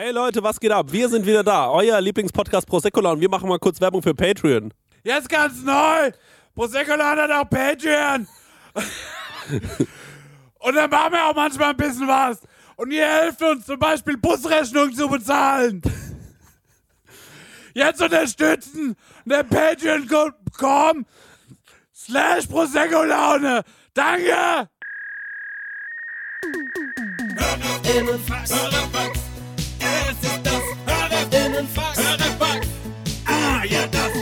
Hey Leute, was geht ab? Wir sind wieder da, euer Lieblingspodcast Proseccola und wir machen mal kurz Werbung für Patreon. Jetzt ganz neu! Prosecco hat auch Patreon! Und dann machen wir auch manchmal ein bisschen was. Und ihr helft uns zum Beispiel Busrechnungen zu bezahlen. Jetzt unterstützen der Patreon.com slash Prosecco Laune. Danke! Hörerinnenfax. Hörerfax. Ah, ja, das.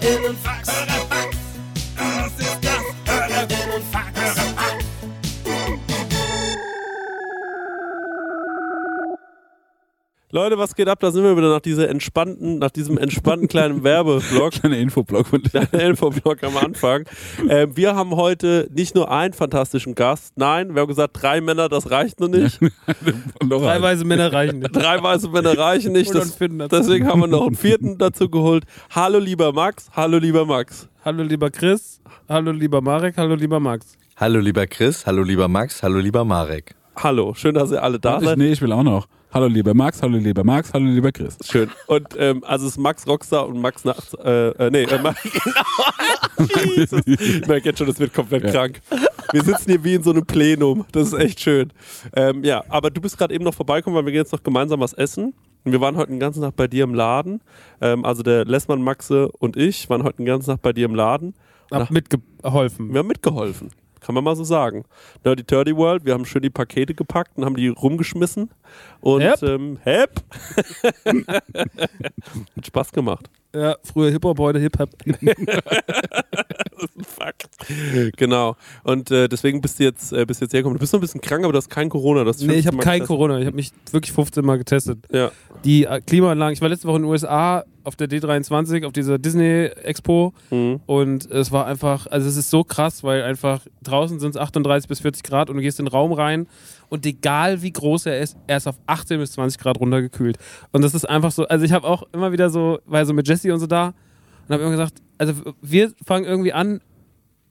Hörerfax. Das Leute, was geht ab? Da sind wir wieder nach dieser entspannten, nach diesem entspannten kleinen Werbeblock. Kleiner Infoblock von Kleiner Infoblock am Anfang. Ähm, wir haben heute nicht nur einen fantastischen Gast, nein, wir haben gesagt, drei Männer, das reicht noch nicht. Drei Teilweise Männer reichen nicht. Drei weiße Männer reichen nicht. Das, deswegen haben wir noch einen vierten dazu geholt. Hallo lieber Max, hallo lieber Max. Hallo lieber Chris, hallo lieber Marek, hallo lieber Max. Hallo lieber Chris, hallo lieber Max, hallo lieber Marek. Hallo, schön, dass ihr alle da Ich, seid. nee, ich will auch noch. Hallo lieber Max, hallo lieber Max, hallo lieber Chris. Schön. Und ähm, also es ist Max Rockstar und Max Nachts. Äh, äh, nee, äh, Max, genau. Jesus. Ich merke jetzt schon, das wird komplett Ja. krank. Wir sitzen hier wie in so einem Plenum. Das ist echt schön. Ähm, ja, aber du bist gerade eben noch vorbeikommen, weil wir gehen jetzt noch gemeinsam was essen. Und wir waren heute den ganzen Tag bei dir im Laden. Ähm, also der Lessmann, Maxe und ich waren heute den ganzen Tag bei dir im Laden. Hab mitgeholfen. Wir haben mitgeholfen. Kann man mal so sagen. Nerdy Turdy World, wir haben schön die Pakete gepackt und haben die rumgeschmissen. Und Hep. ähm, hep. Hat Spaß gemacht. Ja, früher Hip-Hop, heute Hip-Hop. Fuck. Genau. Und äh, deswegen bist du jetzt, äh, bist jetzt hergekommen. Du bist noch ein bisschen krank, aber du hast kein Corona. Das Nee, ich habe kein Corona. Ich habe mich wirklich 15 Mal getestet. Ja. Die äh, Klimaanlagen, ich war letzte Woche in den USA auf der D23, auf dieser Disney-Expo Mhm. und es war einfach, also es ist so krass, weil einfach draußen sind es 38 bis 40 Grad und du gehst in den Raum rein und egal wie groß er ist, er ist auf 18 bis 20 Grad runtergekühlt. Und das ist einfach so, also ich habe auch immer wieder so, war so mit Jesse und so da und habe immer gesagt, also wir fangen irgendwie an,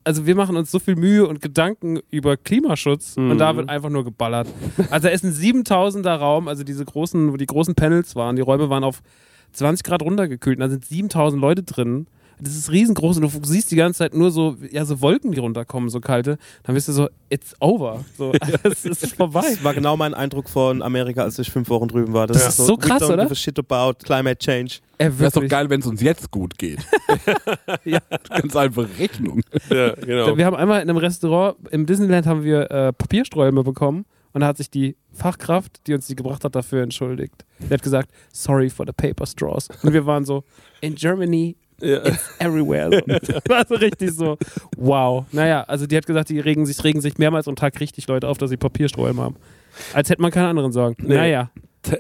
also wir machen uns so viel Mühe und Gedanken über Klimaschutz und da wird einfach nur geballert. Also da ist ein 7000er Raum, also diese großen, wo die großen Panels waren, die Räume waren auf 20 Grad runtergekühlt und da sind 7000 Leute drin. Das ist riesengroß und du siehst die ganze Zeit nur so, ja, so Wolken, die runterkommen, so kalte. Dann bist du so, it's over. So, es ist vorbei. Das war genau mein Eindruck von Amerika, als ich fünf Wochen drüben war. Das ist so krass, we don't oder? Give a shit about climate change. Äh, Wäre doch geil, wenn es uns jetzt gut geht. Ja. Ganz einfache Rechnung. ja, genau. Wir haben einmal in einem Restaurant im Disneyland haben wir äh, Papiersträume bekommen und da hat sich die Fachkraft, die uns die gebracht hat, dafür entschuldigt. Die hat gesagt, sorry for the paper straws. Und wir waren so, in Germany Ja. everywhere. So. War so richtig so, wow. Naja, also die hat gesagt, die regen sich, regen sich mehrmals am Tag richtig Leute auf, dass sie Papiersträume haben. Als hätte man keine anderen Sorgen. Nee. Naja.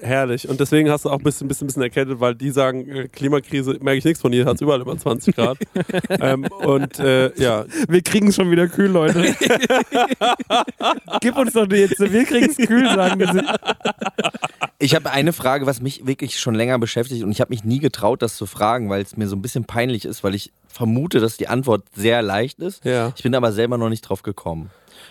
Herrlich. Und deswegen hast du auch ein bisschen, bisschen, bisschen erkältet, weil die sagen, äh, Klimakrise, merke ich nichts von hier, hat es überall über 20 Grad. ähm, und äh, ja, Wir kriegen es schon wieder kühl, Leute. Gib uns doch jetzt, wir kriegen es kühl, sagen sie. Ich habe eine Frage, was mich wirklich schon länger beschäftigt und ich habe mich nie getraut, das zu fragen, weil es mir so ein bisschen peinlich ist, weil ich vermute, dass die Antwort sehr leicht ist. Ja. Ich bin aber selber noch nicht drauf gekommen.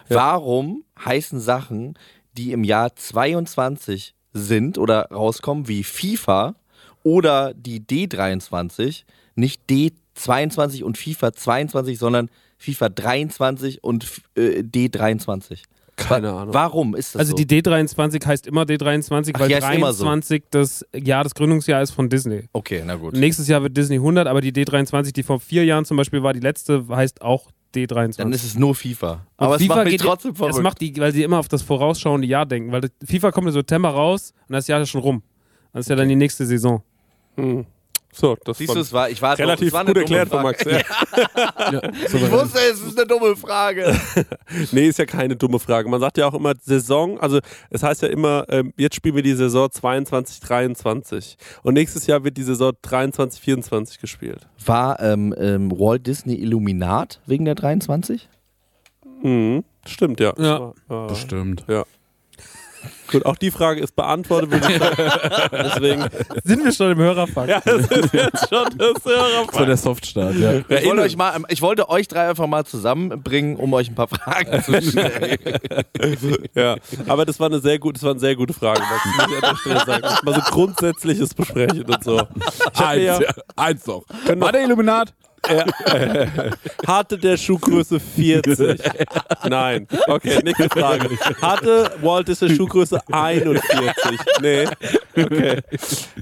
Warum heißen Sachen, die im Jahr 22 sind oder rauskommen, wie FIFA oder die D23, nicht D22 und FIFA 22, sondern FIFA 23 und äh, D23? keine Ahnung. Warum ist das Also so? die D23 heißt immer D23, Ach, weil die heißt immer so. 23 das Jahr des Gründungsjahr ist von Disney. okay, na gut. Nächstes Jahr wird Disney 100, aber die D23, die vor vier Jahren zum Beispiel war, die letzte, heißt auch D23. Dann ist es nur FIFA. Und Aber es FIFA macht mich geht- trotzdem Das verrückt. macht die, weil sie immer auf das vorausschauende Jahr denken. Weil FIFA kommt im September raus und das Jahr ist schon rum. Das ist ja dann die nächste Saison. Hm. So, das Siehst du, war es war, ich war relativ es war eine gut dumme erklärt von Frage. Max. Ja. Ich wusste, es ist eine dumme Frage. Nee, ist ja keine dumme Frage. Man sagt ja auch immer Saison, also es heißt ja immer, ähm, jetzt spielen wir die Saison 22, 23. Und nächstes Jahr wird die Saison 23, 24 gespielt. War ähm, ähm, Walt Disney Illuminat wegen der 23? Mhm. Stimmt, ja. Ja. Ja. Bestimmt. Ja. Gut, auch die Frage ist beantwortet. würde ich sagen. Deswegen, Sind wir schon im Hörerfakt? ja, das ist jetzt schon das Hörerfakt. So der Softstart, ja. Ich wollte, euch mal, ich wollte euch drei einfach mal zusammenbringen, um euch ein paar Fragen zu stellen. Ja, aber das war eine sehr gute, das war eine sehr gute Frage, Max, muss ich an der Stelle sagen. Das Mal so grundsätzliches besprechen und so. Ich Eins, ja, eins noch. Können War der Illuminat? hatte der Schuhgröße 40? Nein. Okay, nächste Frage. Hatte Walt Disney Schuhgröße 41? Nee. Okay.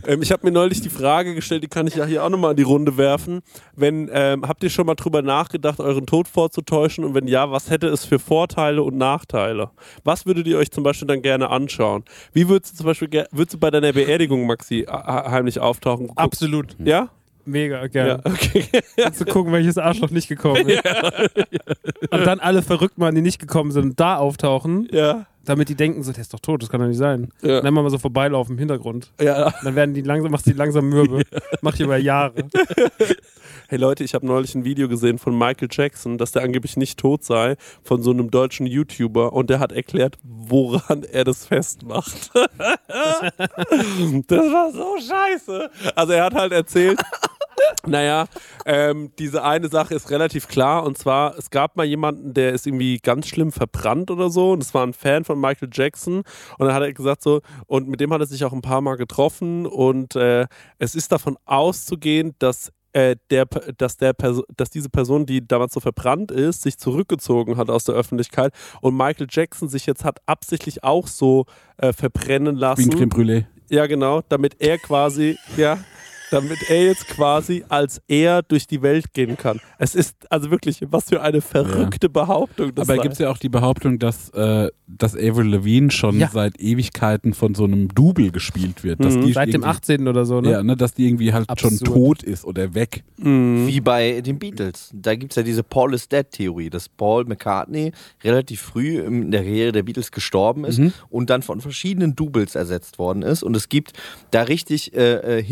Ähm, ich habe mir neulich die Frage gestellt, die kann ich ja hier auch nochmal in die Runde werfen. Wenn, ähm, habt ihr schon mal drüber nachgedacht, euren Tod vorzutäuschen? Und wenn ja, was hätte es für Vorteile und Nachteile? Was würdet ihr euch zum Beispiel dann gerne anschauen? Wie würdest du zum Beispiel, würdest du bei deiner Beerdigung, Maxi, heimlich auftauchen? Guck- Absolut. Ja? Mega Ja, gerne. okay. Zu gucken, welches Arschloch nicht gekommen ist. Und dann alle verrückt machen, die nicht gekommen sind, da auftauchen, Ja. damit die denken, so, der ist doch tot, das kann doch nicht sein. Ja. Dann mal so vorbeilaufen im Hintergrund. Ja. Dann werden die langsam, machst die langsam mürbe. Macht die über Jahre. Hey Leute, ich habe neulich ein Video gesehen von Michael Jackson, dass der angeblich nicht tot sei, von so einem deutschen YouTuber und der hat erklärt, woran er das festmacht. das war so scheiße. Also er hat halt erzählt, naja, ähm, diese eine Sache ist relativ klar. Und zwar, es gab mal jemanden, der ist irgendwie ganz schlimm verbrannt oder so. Und es war ein Fan von Michael Jackson. Und dann hat er gesagt so, und mit dem hat er sich auch ein paar Mal getroffen. Und äh, es ist davon auszugehen, dass äh, der, dass, der dass diese Person, die damals so verbrannt ist, sich zurückgezogen hat aus der Öffentlichkeit. Und Michael Jackson sich jetzt hat absichtlich auch so äh, verbrennen Wie lassen. ein Creme Brûlée. Ja, genau, damit er quasi, ja, damit er jetzt quasi als er durch die Welt gehen kann. Es ist also wirklich, was für eine verrückte Behauptung das Aber gibt es ja auch die Behauptung, dass, äh, dass Avril Lavigne schon Ja. seit Ewigkeiten von so einem Double gespielt wird. Dass Mhm. die Seit dem irgendwie- 18. oder so, ne? Ja, ne, dass die irgendwie halt schon Absurd. tot ist oder weg. Mhm. Wie bei den Beatles. Da gibt es ja diese Paul is Dead-Theorie, dass Paul McCartney relativ früh in der Karriere der Beatles gestorben ist und dann von verschiedenen Doubles ersetzt worden ist. Und es gibt da richtig äh, äh,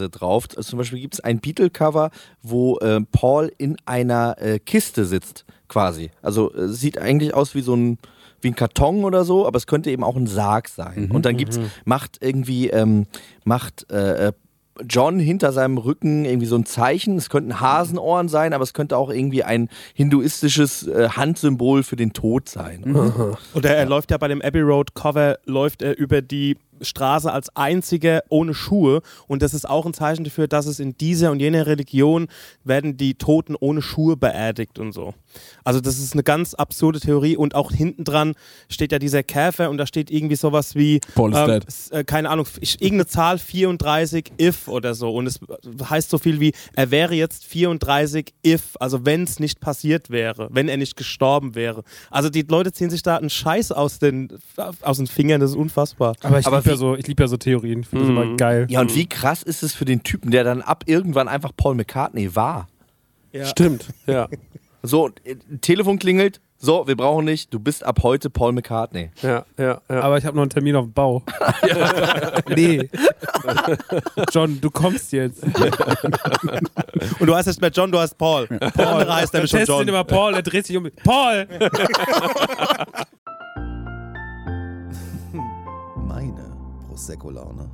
Hinweise drauf. Zum Beispiel gibt es ein Beatle-Cover, wo äh, Paul in einer äh, Kiste sitzt, quasi. Also äh, sieht eigentlich aus wie so ein wie ein Karton oder so, aber es könnte eben auch ein Sarg sein. Und dann gibt's, macht irgendwie, ähm, macht äh, äh, John hinter seinem Rücken irgendwie so ein Zeichen. Es könnten Hasenohren sein, aber es könnte auch irgendwie ein hinduistisches äh, Handsymbol für den Tod sein. Oder er läuft ja bei dem Abbey Road Cover, läuft er über die Straße als einziger ohne Schuhe. Und das ist auch ein Zeichen dafür, dass es in dieser und jener Religion werden die Toten ohne Schuhe beerdigt und so. Also das ist eine ganz absurde Theorie. Und auch hinten dran steht ja dieser Käfer und da steht irgendwie sowas wie, Paul ähm, äh, keine Ahnung, ich, irgendeine Zahl 34 if oder so. Und es heißt so viel wie, er wäre jetzt 34 if, also wenn es nicht passiert wäre, wenn er nicht gestorben wäre. Also die Leute ziehen sich da einen Scheiß aus den, aus den Fingern, das ist unfassbar. Aber ich Aber liebe ja, so, ich lieb ja so Theorien. Ich finde das immer geil. Ja, und wie krass ist es für den Typen, der dann ab irgendwann einfach Paul McCartney war? Stimmt, ja. So, äh, Telefon klingelt. So, wir brauchen nicht. Du bist ab heute Paul McCartney. Ja, ja, ja. Aber ich habe noch einen Termin auf dem Bau. nee. John, du kommst jetzt. Und du heißt nicht mehr John, du heißt Paul. Paul andere heißt nämlich schon John. immer Paul, er dreht sich um. Paul! Meine Prosecco-Laune.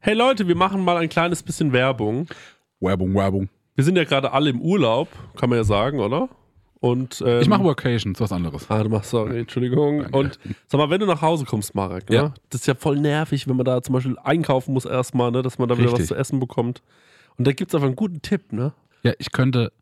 Hey Leute, wir machen mal ein kleines bisschen Werbung. Werbung, Werbung. Wir sind ja gerade alle im Urlaub, kann man ja sagen, oder? Und, ähm, Ich mache Workations, was anderes. Ah, du machst, sorry, Entschuldigung. Und sag mal, wenn du nach Hause kommst, Marek, ne? Ja. das ist ja voll nervig, wenn man da zum Beispiel einkaufen muss erstmal, ne? dass man da wieder was Richtig. zu essen bekommt. Und da gibt es einfach einen guten Tipp, ne? Ja, ich könnte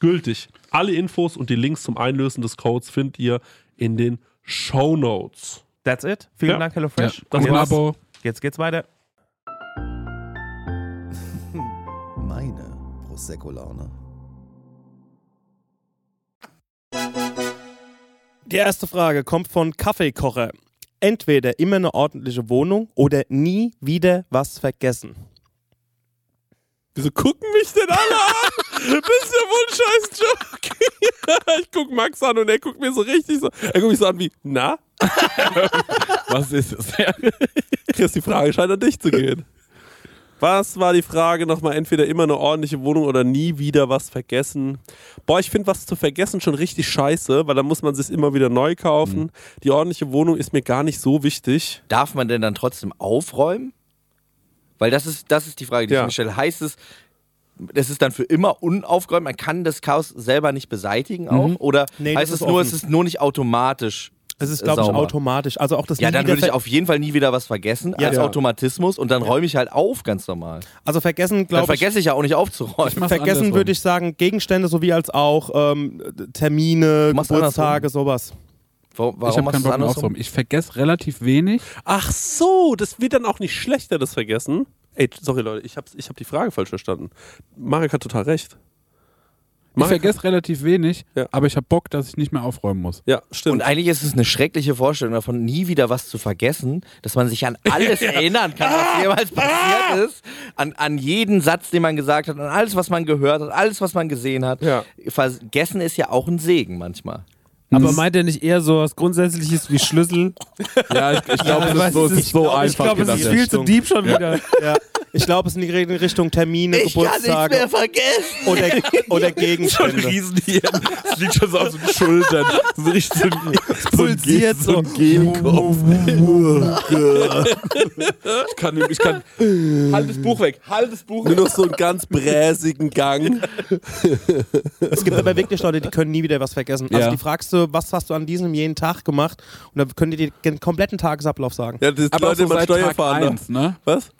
gültig. Alle Infos und die Links zum Einlösen des Codes findet ihr in den Show Notes. That's it. Vielen Ja. Dank, HelloFresh. Ja. Das jetzt, Abo. jetzt geht's weiter. Meine Prosecco-Laune. Die erste Frage kommt von Kaffeekocher. Entweder immer eine ordentliche Wohnung oder nie wieder was vergessen. Wieso gucken mich denn alle an? Das ist ja wohl ein scheiß Joke. ich guck Max an und er guckt mir so richtig so. Er guckt mich so an wie, na? Was ist es? Chris, die Frage scheint an dich zu gehen. Was war die Frage nochmal? Entweder immer eine ordentliche Wohnung oder nie wieder was vergessen. Boah, ich finde was zu vergessen schon richtig scheiße, weil da muss man sich immer wieder neu kaufen. Die ordentliche Wohnung ist mir gar nicht so wichtig. Darf man denn dann trotzdem aufräumen? Weil das ist, das ist die Frage, die Ja. ich mir stelle. Heißt es, das ist dann für immer unaufgeräumt? Man kann das Chaos selber nicht beseitigen auch? Oder Nee, heißt es nur, offen. es ist nur nicht automatisch? Es ist, glaube ich, sauber? automatisch. Also auch das Ja, dann würde ich auf jeden Fall nie wieder was vergessen Ja. als Ja. Automatismus und dann räume ich halt auf, ganz normal. Also vergessen, Dann glaube ich. vergesse ich ja auch nicht aufzuräumen. Vergessen würde ich sagen, Gegenstände sowie als auch ähm, Termine, Geburtstage, sowas. Warum, ich habe keinen Bock das mehr andersrum? aufzuräumen. Ich vergesse relativ wenig. Ach so, das wird dann auch nicht schlechter, das Vergessen. Ey, sorry Leute, ich habe ich hab die Frage falsch verstanden. Marek hat total recht. Ich Marek- vergesse relativ wenig, Ja. aber ich habe Bock, dass ich nicht mehr aufräumen muss. Ja, stimmt. Und eigentlich ist es eine schreckliche Vorstellung davon, nie wieder was zu vergessen, dass man sich an alles erinnern kann, was jemals passiert ist, an, an jeden Satz, den man gesagt hat, an alles, was man gehört hat, alles, was man gesehen hat. Ja. Vergessen ist ja auch ein Segen manchmal. Aber meint er nicht eher so was Grundsätzliches wie Schlüssel? Ja, ich, ich glaube, Ja, es was ist so, es ist- so ich einfach glaube, es ist viel zu deep schon wieder. Ja. Ich glaube, es ist in die Richtung Termine, Geburtstage vergessen. oder, oder Gegenstände. Riesenhirn. Es liegt schon so auf den Schultern. So richtig so ein, pulsiert so. ein Gelkopf. ich kann, ich kann. Halt das Buch weg. Halt das Buch Nur noch so einen ganz bräsigen Gang. Es gibt aber wirklich Leute, die können nie wieder was vergessen. Also Ja. die fragst du, was hast du an diesem jeden Tag gemacht? Und dann können die dir den kompletten Tagesablauf sagen. Ja, das Aber auch Leute so mal seit Steuer Tag fahren. eins, ne? Was?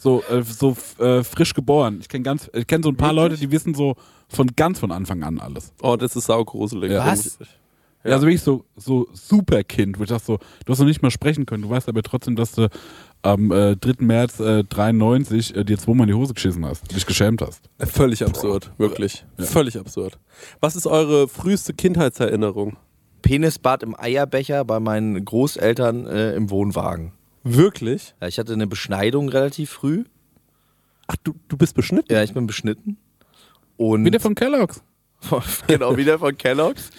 So, äh, so äh, frisch geboren. Ich kenne ganz, ich kenne so ein paar Leute, die wissen so von ganz von Anfang an alles. Oh, das ist saugruselig. Ja. Was? Ja. Also wirklich so, so Superkind, wo ich dachte so, du hast noch nicht mal sprechen können, du weißt aber trotzdem, dass du am äh, 3. März äh, 93 äh, dir zweimal in die Hose geschissen hast, dich geschämt hast. Völlig absurd, wirklich. Völlig absurd. Was ist eure früheste Kindheitserinnerung? Penisbad im Eierbecher bei meinen Großeltern äh, im Wohnwagen. Wirklich? Ja, ich hatte eine Beschneidung relativ früh. Ach, du, du bist beschnitten? Ja, ich bin beschnitten. Und Wieder von Kellogg's. genau, wieder von Kellogg's.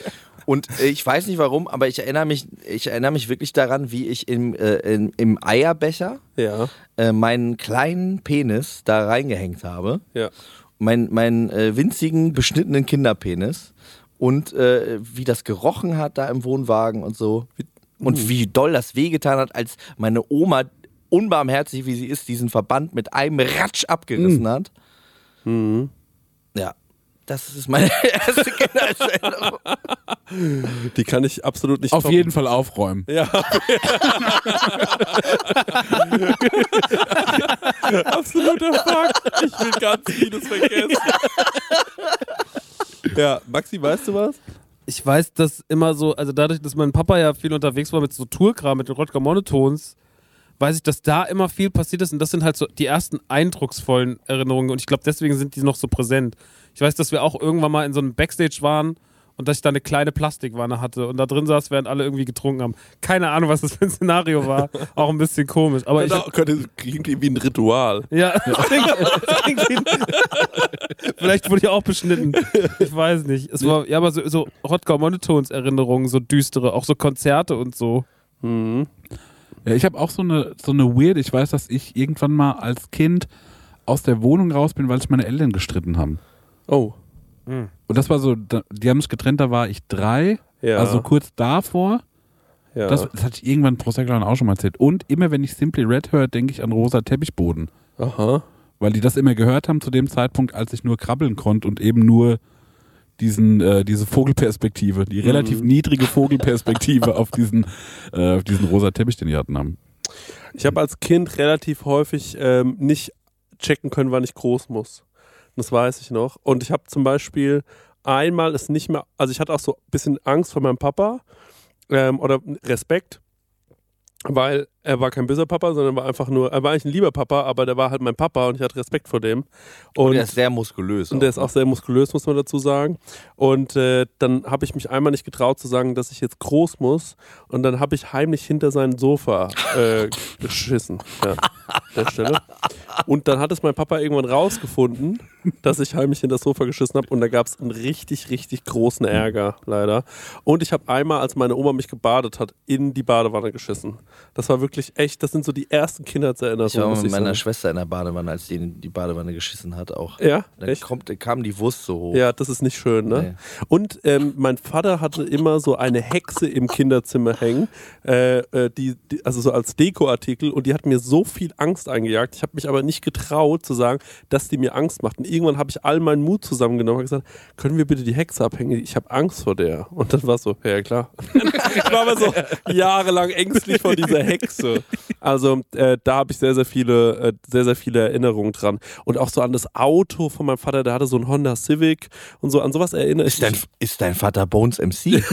Und äh, ich weiß nicht warum, aber ich erinnere mich, ich erinnere mich wirklich daran, wie ich im, äh, in, im Eierbecher Ja. äh, meinen kleinen Penis da reingehängt habe. Ja. Meinen mein, äh, winzigen, beschnittenen Kinderpenis. Und äh, wie das gerochen hat da im Wohnwagen und so. Und wie doll das wehgetan hat, als meine Oma, unbarmherzig wie sie ist, diesen Verband mit einem Ratsch abgerissen hat. Ja, das ist meine erste Kindheitserinnerung. Die kann ich absolut nicht Auf toppen. jeden Fall aufräumen. Ja. Absoluter Fakt. Ich will ganz vieles vergessen. Ja, Maxi, weißt du was? Ich weiß, dass immer so, also dadurch, dass mein Papa ja viel unterwegs war mit so Tourkram, mit den Rodger Monotons, weiß ich, dass da immer viel passiert ist und das sind halt so die ersten eindrucksvollen Erinnerungen und ich glaube, deswegen sind die noch so präsent. Ich weiß, dass wir auch irgendwann mal in so einem Backstage waren und dass ich da eine kleine Plastikwanne hatte und da drin saß, während alle irgendwie getrunken haben. Keine Ahnung, was das für ein Szenario war. Auch ein bisschen komisch. Aber ich, Genau, könnte, klingt wie ein Ritual. ja, vielleicht wurde ich auch beschnitten. Ich weiß nicht. Es war, ja, aber so, so Rodger Monotons Erinnerungen, so düstere, auch so Konzerte und so. Ja, ich habe auch so eine, so eine weird, ich weiß, dass ich irgendwann mal als Kind aus der Wohnung raus bin, weil sich meine Eltern gestritten haben. Oh. Und das war so, die haben sich getrennt, da war ich drei, Ja. also kurz davor. ja. Das, das hatte ich irgendwann pro Sektor auch schon mal erzählt. Und immer wenn ich Simply Red höre, denke ich an rosa Teppichboden. Aha. Weil die das immer gehört haben zu dem Zeitpunkt, als ich nur krabbeln konnte und eben nur diesen, äh, diese Vogelperspektive, die relativ niedrige Vogelperspektive auf diesen, äh, auf diesen rosa Teppich, den die hatten haben. Ich habe als Kind relativ häufig ähm, nicht checken können, wann ich groß muss. Das weiß ich noch. Und ich habe zum Beispiel einmal es nicht mehr, also ich hatte auch so ein bisschen Angst vor meinem Papa ähm, oder Respekt, weil er war kein böser Papa, sondern war einfach nur, er war eigentlich ein lieber Papa, aber der war halt mein Papa und ich hatte Respekt vor dem. Und er ist sehr muskulös. Und der ist auch, auch sehr muskulös, muss man dazu sagen. Und äh, dann habe ich mich einmal nicht getraut zu sagen, dass ich jetzt groß muss. Und dann habe ich heimlich hinter sein Sofa äh, geschissen. Ja, der Stelle. Und dann hat es mein Papa irgendwann rausgefunden, dass ich heimlich hinter das Sofa geschissen habe. Und da gab es einen richtig, richtig großen Ärger, leider. Und ich habe einmal, als meine Oma mich gebadet hat, in die Badewanne geschissen. Das war wirklich echt, das sind so die ersten Kindheitserinnerungen. Ich war muss mit meiner sagen. Schwester in der Badewanne, als die in die Badewanne geschissen hat auch. Ja, Dann echt? kommt, kam die Wurst so hoch. Ja, das ist nicht schön, ne? Und ähm, mein Vater hatte immer so eine Hexe im Kinderzimmer hängen, äh, äh, die, die, also so als Dekoartikel und die hat mir so viel Angst eingejagt. Ich habe mich aber nicht getraut zu sagen, dass die mir Angst macht. Und irgendwann habe ich all meinen Mut zusammengenommen und gesagt, können wir bitte die Hexe abhängen? Ich habe Angst vor der. Und dann war es so, ja klar. ich war aber so jahrelang ängstlich vor dieser Hexe. Also äh, da habe ich sehr, sehr viele, äh, sehr, sehr viele Erinnerungen dran. Und auch so an das Auto von meinem Vater, der hatte so ein Honda Civic und so. An sowas erinnere ich Ist dein, mich. ist dein Vater Bones MC?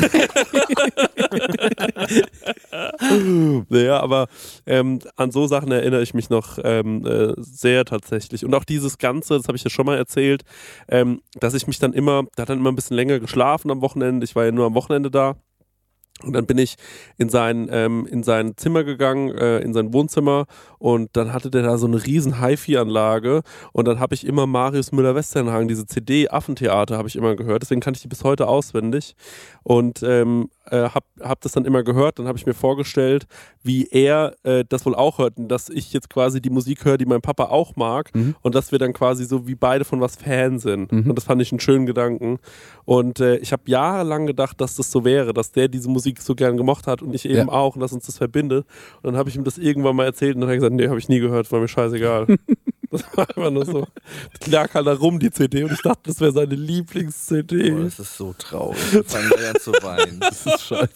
Naja, aber ähm, an so Sachen erinnere ich mich noch ähm, äh, sehr tatsächlich. Und auch dieses Ganze, das habe ich ja schon mal erzählt, ähm, dass ich mich dann immer, da hat dann immer ein bisschen länger geschlafen am Wochenende. Ich war ja nur am Wochenende da. Und dann bin ich in sein, ähm, in sein Zimmer gegangen, äh, in sein Wohnzimmer. Und dann hatte der da so eine riesen HiFi-Anlage. Und dann habe ich immer Marius Müller-Westernhagen, diese CD Affentheater habe ich immer gehört, deswegen kann ich die bis heute auswendig. Und ähm, äh, hab, hab das dann immer gehört, dann habe ich mir vorgestellt, wie er äh, das wohl auch hört und dass ich jetzt quasi die Musik höre, die mein Papa auch mag und dass wir dann quasi so wie beide von was Fan sind. Und das fand ich einen schönen Gedanken. Und äh, ich habe jahrelang gedacht, dass das so wäre, dass der diese Musik so gern gemocht hat und ich eben Ja. auch und dass uns das verbindet. Und dann habe ich ihm das irgendwann mal erzählt und dann hat er gesagt, nee, habe ich nie gehört, war mir scheißegal. Das war einfach nur so. Lag halt da rum, die CD, und ich dachte, das wäre seine Lieblings-CD. Boah, das ist so traurig. Wir fangen gleich an zu weinen. Das ist scheiße.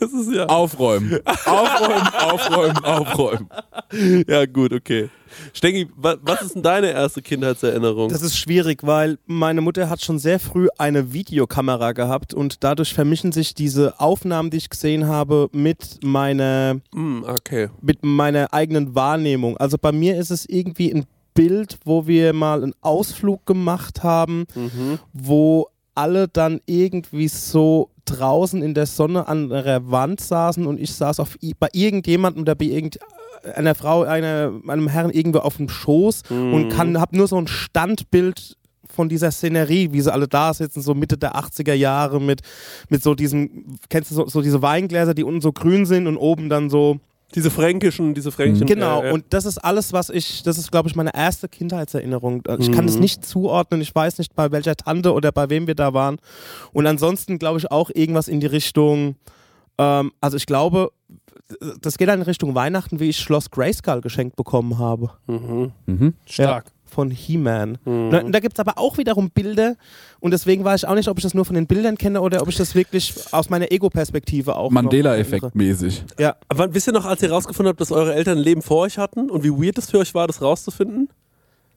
Das ist ja. Aufräumen. Aufräumen, aufräumen, aufräumen. Ja, gut, okay. Stengi, wa was ist denn deine erste Kindheitserinnerung? Das ist schwierig, weil meine Mutter hat schon sehr früh eine Videokamera gehabt und dadurch vermischen sich diese Aufnahmen, die ich gesehen habe, mit meiner, Hm, okay. mit meiner eigenen Wahrnehmung. Also bei mir ist es irgendwie ein Bild, wo wir mal einen Ausflug gemacht haben, Mhm. wo alle dann irgendwie so draußen in der Sonne an einer Wand saßen und ich saß auf, bei irgendjemandem oder bei irgendeiner Frau, einer, einem Herrn irgendwo auf dem Schoß und kann, hab nur so ein Standbild von dieser Szenerie, wie sie alle da sitzen, so Mitte der 80er Jahre mit, mit so diesem, kennst du so, so diese Weingläser, die unten so grün sind und oben dann so Diese fränkischen, diese fränkischen. Genau, äh, äh, und das ist alles, was ich, das ist, glaube ich, meine erste Kindheitserinnerung. Ich kann das nicht zuordnen, ich weiß nicht, bei welcher Tante oder bei wem wir da waren. Und ansonsten glaube ich auch irgendwas in die Richtung, ähm, also ich glaube, das geht dann in Richtung Weihnachten, wie ich Schloss Grayskull geschenkt bekommen habe. Mhm. Stark. Von He-Man. Da, da gibt es aber auch wiederum Bilder und deswegen weiß ich auch nicht, ob ich das nur von den Bildern kenne oder ob ich das wirklich aus meiner Ego-Perspektive auch. Mandela-Effekt mäßig. Ja. Aber wisst ihr noch, als ihr rausgefunden habt, dass eure Eltern ein Leben vor euch hatten und wie weird es für euch war, das rauszufinden?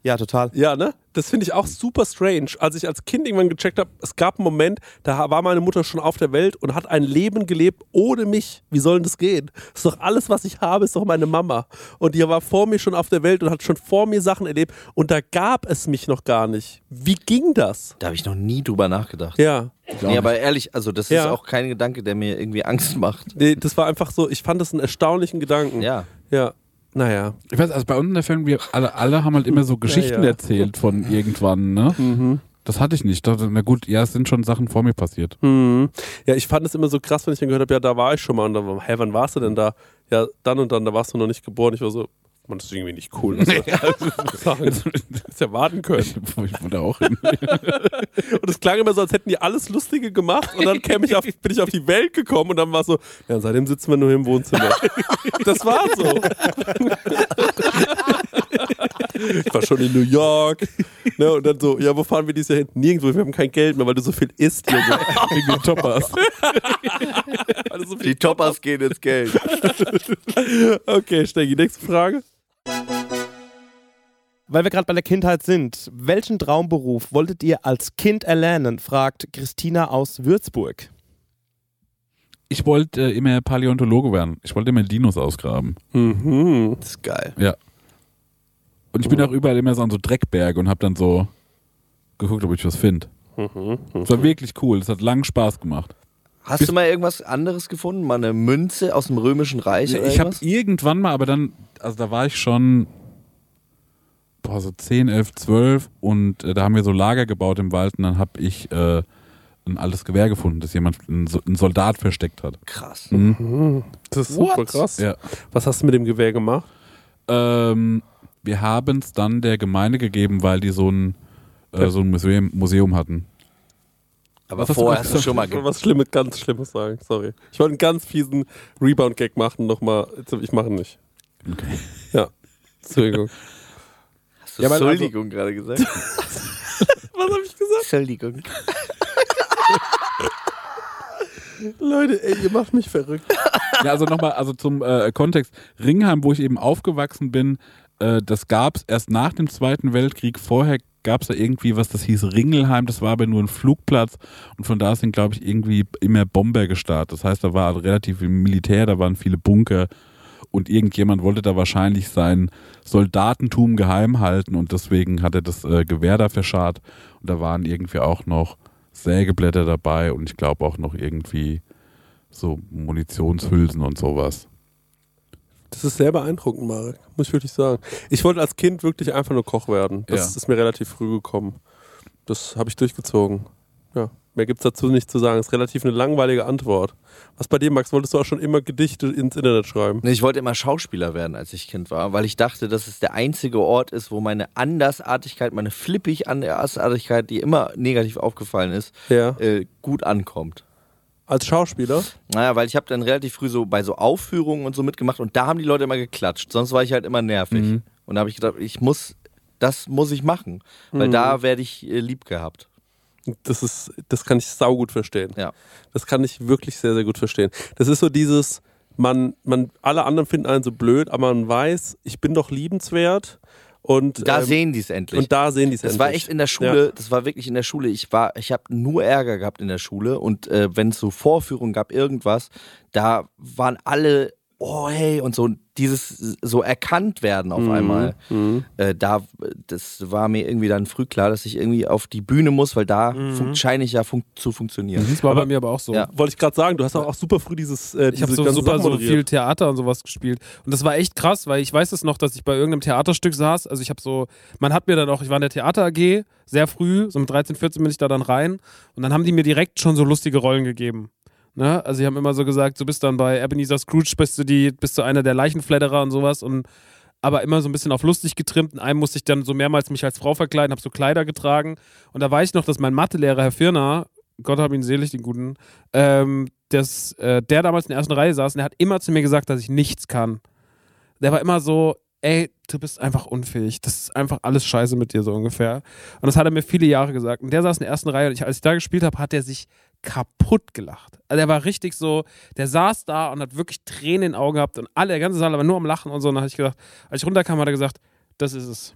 Ja, total. Ja, ne? Das finde ich auch super strange. Als ich als Kind irgendwann gecheckt habe, es gab einen Moment, da war meine Mutter schon auf der Welt und hat ein Leben gelebt ohne mich. Wie soll denn das gehen? Das ist doch alles, was ich habe, ist doch meine Mama. Und die war vor mir schon auf der Welt und hat schon vor mir Sachen erlebt. Und da gab es mich noch gar nicht. Wie ging das? Da habe ich noch nie drüber nachgedacht. Ja. Nee, aber ehrlich, also das ist Ja. auch kein Gedanke, der mir irgendwie Angst macht. Nee, das war einfach so, ich fand das einen erstaunlichen Gedanken. Ja. Ja. Naja. Ich weiß, also bei uns in der Family, wir alle, alle haben halt immer so Geschichten ja. erzählt von irgendwann, ne? Das hatte ich nicht. Da, na gut, ja, es sind schon Sachen vor mir passiert. Mhm. Ja, ich fand es immer so krass, wenn ich dann gehört habe, ja, da war ich schon mal. Und dann, hä, wann warst du denn da? Ja, dann und dann, da warst du noch nicht geboren. Ich war so, man, das ist irgendwie nicht cool. Das sagen. Das ja warten können. Ich wollte auch hin. Und es klang immer so, als hätten die alles Lustige gemacht. Und dann käm ich auf, bin ich auf die Welt gekommen und dann war es so, ja, seitdem sitzen wir nur im Wohnzimmer. Das war so. Ich war schon in New York. Ne, und dann so, ja, wo fahren wir dieses Jahr hin? Nirgendwo, wir haben kein Geld mehr, weil du so viel isst, Junge. Wegen den Toppers. So Die Toppers gehen ins Geld. Okay, Stegi, nächste Frage. Weil wir gerade bei der Kindheit sind, welchen Traumberuf wolltet ihr als Kind erlernen? fragt Christina aus Würzburg. Ich wollte äh, immer Paläontologe werden. Ich wollte immer Dinos ausgraben. Mhm. Das ist geil. Ja. Und ich bin auch überall immer so an so Dreckberge und habe dann so geguckt, ob ich was finde. Das war wirklich cool. Das hat lang Spaß gemacht. Hast du mal irgendwas anderes gefunden? Mal eine Münze aus dem Römischen Reich oder Ich habe irgendwann mal, aber dann, also da war ich schon boah, so 10, 11, 12 und äh, da haben wir so Lager gebaut im Wald und dann habe ich äh, ein altes Gewehr gefunden, das jemand, ein, So- ein Soldat versteckt hat. Krass. Das ist super krass. Ja. Was hast du mit dem Gewehr gemacht? Ähm, wir haben es dann der Gemeinde gegeben, weil die so ein, äh, so ein Museum, Museum hatten. Aber Was hast du vorher hast du schon mal Ich wollte was Schlimmes, ganz Schlimmes sagen. Sorry. Ich wollte einen ganz fiesen Rebound-Gag machen. Nochmal. Ich mache ihn nicht. Okay. Ja. Entschuldigung. Hast du Ja, also- Entschuldigung gerade gesagt? Was habe ich gesagt? Entschuldigung. Leute, ey, ihr macht mich verrückt. Ja, also nochmal, also zum äh, Kontext. Ringheim, wo ich eben aufgewachsen bin, äh, das gab es erst nach dem Zweiten Weltkrieg. Vorher gab es da irgendwie was, das hieß Ringelheim, das war aber nur ein Flugplatz und von da sind, glaube ich, irgendwie immer Bomber gestartet. Das heißt, da war also relativ viel Militär, da waren viele Bunker und irgendjemand wollte da wahrscheinlich sein Soldatentum geheim halten und deswegen hat er das äh, Gewehr da verscharrt und da waren irgendwie auch noch Sägeblätter dabei und ich glaube auch noch irgendwie so Munitionshülsen und sowas. Das ist sehr beeindruckend, Marek. Muss ich wirklich sagen. Ich wollte als Kind wirklich einfach nur Koch werden. Das Ja. ist mir relativ früh gekommen. Das habe ich durchgezogen. Ja. Mehr gibt es dazu nicht zu sagen. ist relativ eine langweilige Antwort. Was bei dir, Max? Wolltest du auch schon immer Gedichte ins Internet schreiben? Nee, ich wollte immer Schauspieler werden, als ich Kind war, weil ich dachte, dass es der einzige Ort ist, wo meine Andersartigkeit, meine flippig Andersartigkeit, die immer negativ aufgefallen ist, Ja. äh, gut ankommt. Als Schauspieler? Naja, weil ich habe dann relativ früh so bei so Aufführungen und so mitgemacht und da haben die Leute immer geklatscht. Sonst war ich halt immer nervig. Mhm. Und da habe ich gedacht, ich muss, das muss ich machen, Mhm. weil da werde ich äh, lieb gehabt. Das ist, das kann ich saugut verstehen. Ja. Das kann ich wirklich sehr, sehr gut verstehen. Das ist so dieses, man, man, alle anderen finden einen so blöd, aber man weiß, ich bin doch liebenswert und Da ähm, sehen die es endlich. und da sehen die es Das endlich. war echt in der Schule, das war wirklich in der Schule. Ich war, ich habe nur Ärger gehabt in der Schule und äh, wenn es so Vorführungen gab, irgendwas, da waren alle oh hey, und so dieses so erkannt werden auf Mhm. einmal. Äh, da, das war mir irgendwie dann früh klar, dass ich irgendwie auf die Bühne muss, weil da fun- scheine ich ja fun zu funktionieren. Das war bei mir aber auch so. Ja. Wollte ich gerade sagen, du hast auch, auch super früh dieses äh, Ich habe so super so viel Theater und sowas gespielt. Und das war echt krass, weil ich weiß es noch, dass ich bei irgendeinem Theaterstück saß. Also ich habe so, man hat mir dann auch, ich war in der Theater AG, sehr früh, so mit 13, 14 bin ich da dann rein. Und dann haben die mir direkt schon so lustige Rollen gegeben. Ne? Also die haben immer so gesagt, du bist dann bei Ebenezer Scrooge, bist du die, bist du einer der Leichenfledderer und sowas und aber immer so ein bisschen auf lustig getrimmt. In einem musste ich dann so mehrmals mich als Frau verkleiden, habe so Kleider getragen. Und da weiß ich noch, dass mein Mathelehrer, Herr Firner, Gott hab ihn selig, den Guten, ähm, dass, äh, der damals in der ersten Reihe saß und der hat immer zu mir gesagt, dass ich nichts kann. Der war immer so, ey, du bist einfach unfähig. Das ist einfach alles scheiße mit dir, so ungefähr. Und das hat er mir viele Jahre gesagt. Und der saß in der ersten Reihe und ich, als ich da gespielt habe, hat er sich kaputt gelacht. Also er war richtig so, der saß da und hat wirklich Tränen in den Augen gehabt und alle, der ganze Saal war nur am Lachen und so. Und dann habe ich gedacht, als ich runterkam, hat er gesagt, das ist es.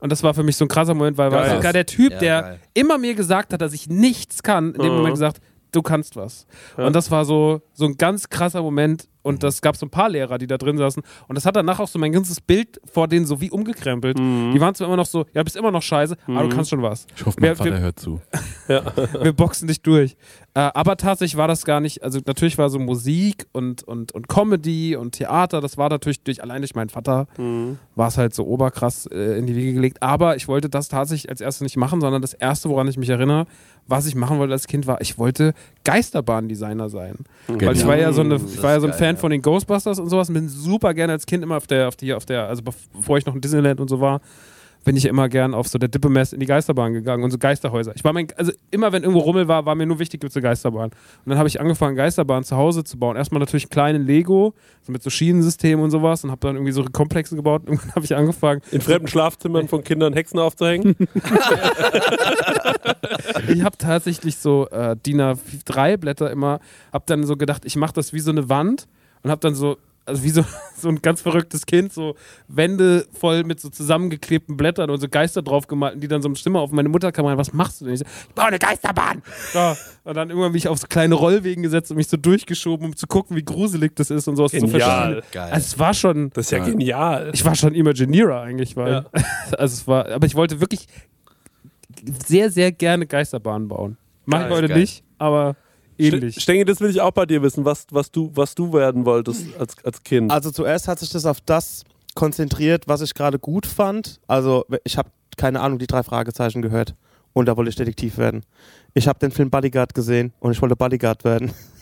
Und das war für mich so ein krasser Moment, weil war sogar der Typ, Ja, der geil. immer mir gesagt hat, dass ich nichts kann, in dem Mhm. Moment gesagt, du kannst was. Ja. Und das war so, so ein ganz krasser Moment. Und das gab so ein paar Lehrer, die da drin saßen. Und das hat danach auch so mein ganzes Bild vor denen so wie umgekrempelt. Mhm. Die waren zwar immer noch so, ja, bist immer noch scheiße, aber du kannst schon was. Ich hoffe, mein Wir- Vater wir- hört zu. Wir boxen dich durch. Äh, aber tatsächlich war das gar nicht, also natürlich war so Musik und, und, und Comedy und Theater, das war natürlich durch, allein durch meinen Vater, Mhm. war es halt so oberkrass äh, in die Wiege gelegt. Aber ich wollte das tatsächlich als erstes nicht machen, sondern das erste, woran ich mich erinnere, was ich machen wollte als Kind, war, ich wollte Geisterbahndesigner sein. Weil ich war ja so, eine, ich war ja so ein geil, Fan von den Ghostbusters und sowas und bin super gerne als Kind immer auf der, auf die, auf der, also bevor ich noch in Disneyland und so war, bin ich immer gern auf so der Dippemess in die Geisterbahn gegangen und so Geisterhäuser. Ich war mein, also immer wenn irgendwo Rummel war, war mir nur wichtig, gibt es eine Geisterbahn. Und dann habe ich angefangen, Geisterbahn zu Hause zu bauen. Erstmal natürlich einen kleinen Lego, so mit so Schienensystemen und sowas und habe dann irgendwie so Komplexe gebaut. Irgendwann habe ich angefangen, In fremden Schlafzimmern von Kindern Hexen aufzuhängen. ich habe tatsächlich so äh, DIN A3 Blätter immer, habe dann so gedacht, ich mache das wie so eine Wand und habe dann so, also wie so, so ein ganz verrücktes Kind, so Wände voll mit so zusammengeklebten Blättern und so Geister drauf gemalt, und die dann so eine Stimme auf meine Mutter kam rein, was machst du denn? Ich, so, ich baue eine Geisterbahn! Ja. Und dann irgendwann mich auf so kleine Rollwegen gesetzt und mich so durchgeschoben, um zu gucken, wie gruselig das ist und so. So Genial. Geil. Also es war schon, Das ist ja genial. ich war schon Imagineerer eigentlich, weil, Ja. also es war, aber ich wollte wirklich sehr, sehr gerne Geisterbahnen bauen. Mach ich heute geil. nicht, aber ähnlich. Stengi, das will ich auch bei dir wissen, was, was, du, was du werden wolltest als, als Kind. Also zuerst hat sich das auf das konzentriert, was ich gerade gut fand. Also ich habe keine Ahnung, die drei Fragezeichen gehört und da wollte ich Detektiv werden. Ich habe den Film Bodyguard gesehen und ich wollte Bodyguard werden.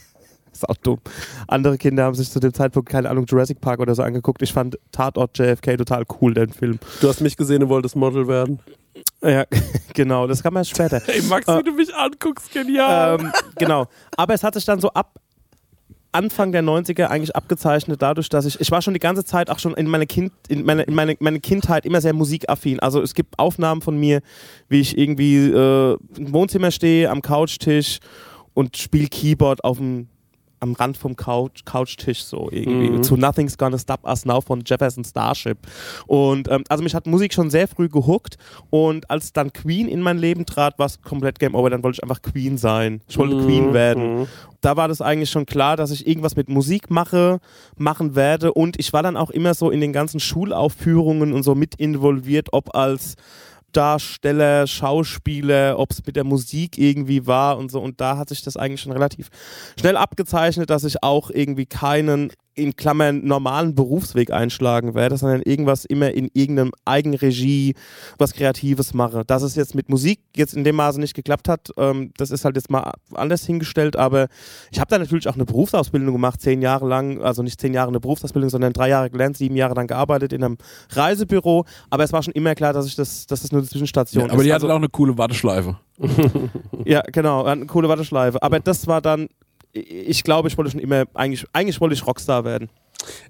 ist auch dumm. Andere Kinder haben sich zu dem Zeitpunkt, keine Ahnung, Jurassic Park oder so angeguckt. Ich fand Tatort JFK total cool, den Film. Du hast mich gesehen und wolltest Model werden. Ja, genau, das kam erst später. Ey, Max, wie du mich anguckst, genial. ähm, genau. Aber es hat sich dann so ab Anfang der 90er eigentlich abgezeichnet dadurch, dass ich, ich war schon die ganze Zeit auch schon in meiner kind, in meine, in meine, meine Kindheit immer sehr musikaffin. Also es gibt Aufnahmen von mir, wie ich irgendwie äh, im Wohnzimmer stehe, am Couchtisch und spiele Keyboard auf dem am Rand vom Couch, Couchtisch so irgendwie. Mhm. Zu Nothing's Gonna Stop Us Now von Jefferson Starship. Und ähm, also mich hat Musik schon sehr früh gehuckt und als dann Queen in mein Leben trat, war es komplett Game Over. Dann wollte ich einfach Queen sein. Ich wollte Mhm. Queen werden. Mhm. Da war das eigentlich schon klar, dass ich irgendwas mit Musik mache, machen werde und ich war dann auch immer so in den ganzen Schulaufführungen und so mit involviert, ob als Darsteller, Schauspieler, ob es mit der Musik irgendwie war und so. Und da hat sich das eigentlich schon relativ schnell abgezeichnet, dass ich auch irgendwie keinen in Klammern normalen Berufsweg einschlagen werde, sondern irgendwas immer in irgendeinem Eigenregie, was Kreatives mache. Dass es jetzt mit Musik jetzt in dem Maße nicht geklappt hat, ähm, das ist halt jetzt mal anders hingestellt, aber ich habe da natürlich auch eine Berufsausbildung gemacht, zehn Jahre lang, also nicht zehn Jahre eine Berufsausbildung, sondern drei Jahre gelernt, sieben Jahre dann gearbeitet in einem Reisebüro, aber es war schon immer klar, dass ich das, dass das nur eine Zwischenstation Ja, aber ist. die also, hatten auch eine coole Warteschleife. ja, genau, eine coole Warteschleife. Aber das war dann, ich glaube, ich wollte schon immer, eigentlich, eigentlich wollte ich Rockstar werden.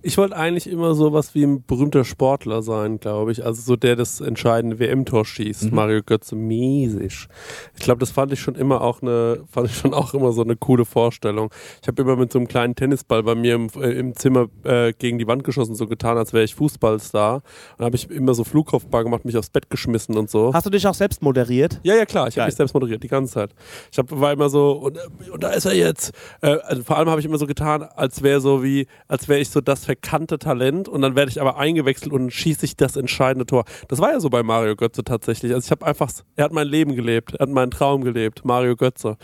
Ich wollte eigentlich immer sowas wie ein berühmter Sportler sein, glaube ich. Also so der das entscheidende WM-Tor schießt. Mario Götze mäßig. Ich glaube, das fand ich schon immer auch eine, fand ich schon auch immer so eine coole Vorstellung. Ich habe immer mit so einem kleinen Tennisball bei mir im, äh, im Zimmer äh, gegen die Wand geschossen, so getan, als wäre ich Fußballstar. Dann habe ich immer so Flugkopfball gemacht, mich aufs Bett geschmissen und so. Hast du dich auch selbst moderiert? Ja, ja, klar. Ich habe mich selbst moderiert, die ganze Zeit. Ich hab, war immer so, und, und da ist er jetzt. Äh, also vor allem habe ich immer so getan, als wäre so wie, als wäre ich so das verkannte Talent und dann werde ich aber eingewechselt und schieße ich das entscheidende Tor. Das war ja so bei Mario Götze tatsächlich. Also ich habe einfach, er hat mein Leben gelebt, er hat meinen Traum gelebt, Mario Götze.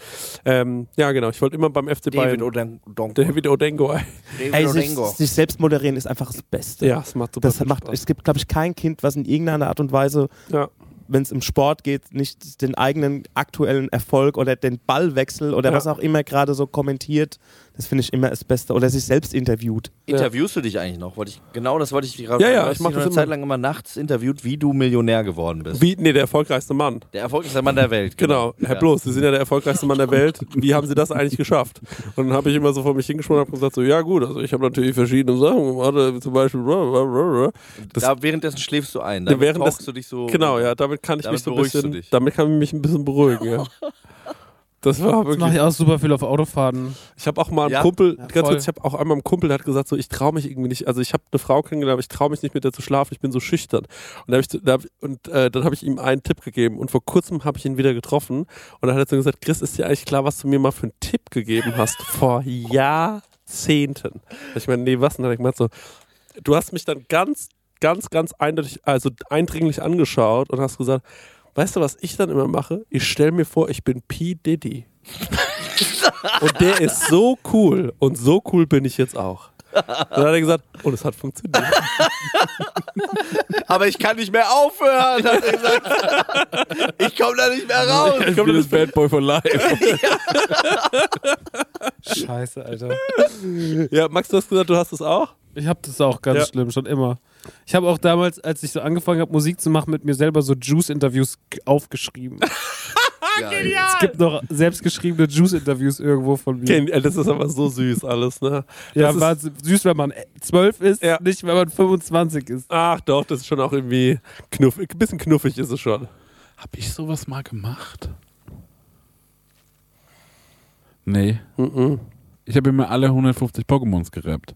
Ähm, ja, genau, ich wollte immer beim FC David Bayern. Odengo. David Odengo. ey. David Ey, sich, Odengo. sich selbst moderieren ist einfach das Beste. Ja, es macht super Das viel macht, Spaß. es gibt, glaube ich, kein Kind, was in irgendeiner Art und Weise, Ja. wenn es im Sport geht, nicht den eigenen aktuellen Erfolg oder den Ballwechsel oder Ja. was auch immer gerade so kommentiert. Das finde ich immer das Beste. Oder sich selbst interviewt. Interviewst du dich eigentlich noch? Wollte ich, genau das wollte ich gerade Ja, ja, ich mach dich das eine immer. Zeit lang immer nachts interviewt, wie du Millionär geworden bist. Wie, nee, der erfolgreichste Mann. Der erfolgreichste Mann der Welt. Genau, Herr Ja. Bloß, Sie sind ja der erfolgreichste Mann der Welt. Wie haben Sie das eigentlich geschafft? Und dann habe ich immer so vor mich hingesprochen und habe gesagt, so, ja gut, also ich habe natürlich verschiedene Sachen gemacht, äh, zum Beispiel das, Da währenddessen schläfst du ein. Damit währenddessen- tauchst du dich so. Genau, ja, damit kann ich Damit mich so ein beruhigst du bisschen, dich. damit kann ich mich ein bisschen beruhigen, ja. Das war Das mache wirklich. ich auch super viel auf Autofahrten. Ich habe auch mal einen Ja? Kumpel, Ja, ganz kurz, ich habe auch einmal einen Kumpel, der hat gesagt, so ich traue mich irgendwie nicht. Also ich habe eine Frau kennengelernt, aber ich traue mich nicht mit der zu schlafen. Ich bin so schüchtern. Und, da hab ich, da hab, und äh, dann habe ich ihm einen Tipp gegeben. Und vor kurzem habe ich ihn wieder getroffen. Und dann hat er so gesagt, Chris, ist dir eigentlich klar, was du mir mal für einen Tipp gegeben hast vor Jahrzehnten? Ich meine, nee, was? Und dann habe ich gemeint so, du hast mich dann ganz, ganz, ganz eindeutig, also eindringlich angeschaut und hast gesagt, weißt du, was ich dann immer mache? Ich stelle mir vor, ich bin P. Diddy. Und der ist so cool. Und so cool bin ich jetzt auch. Und dann hat er gesagt, und es hat funktioniert. Aber ich kann nicht mehr aufhören, hat er gesagt. ich komme da nicht mehr raus. Ich bin das Bad Boy for Life. Scheiße, Alter. Ja, Max, du hast gesagt, du hast es auch? Ich habe das auch ganz Ja. schlimm, schon immer. Ich habe auch damals, als ich so angefangen habe, Musik zu machen, mit mir selber so Juice-Interviews aufgeschrieben. Es gibt noch selbstgeschriebene Juice-Interviews irgendwo von mir. Ken- äh, Das ist aber so süß alles, ne? ja, das war ist, süß, wenn man äh, 12 ist, Ja. nicht wenn man 25 ist. ach doch, das ist schon auch irgendwie knuffig. Ein bisschen knuffig ist es schon. Hab ich sowas mal gemacht? Nee. Mhm. Ich habe immer alle 150 Pokémons gerappt.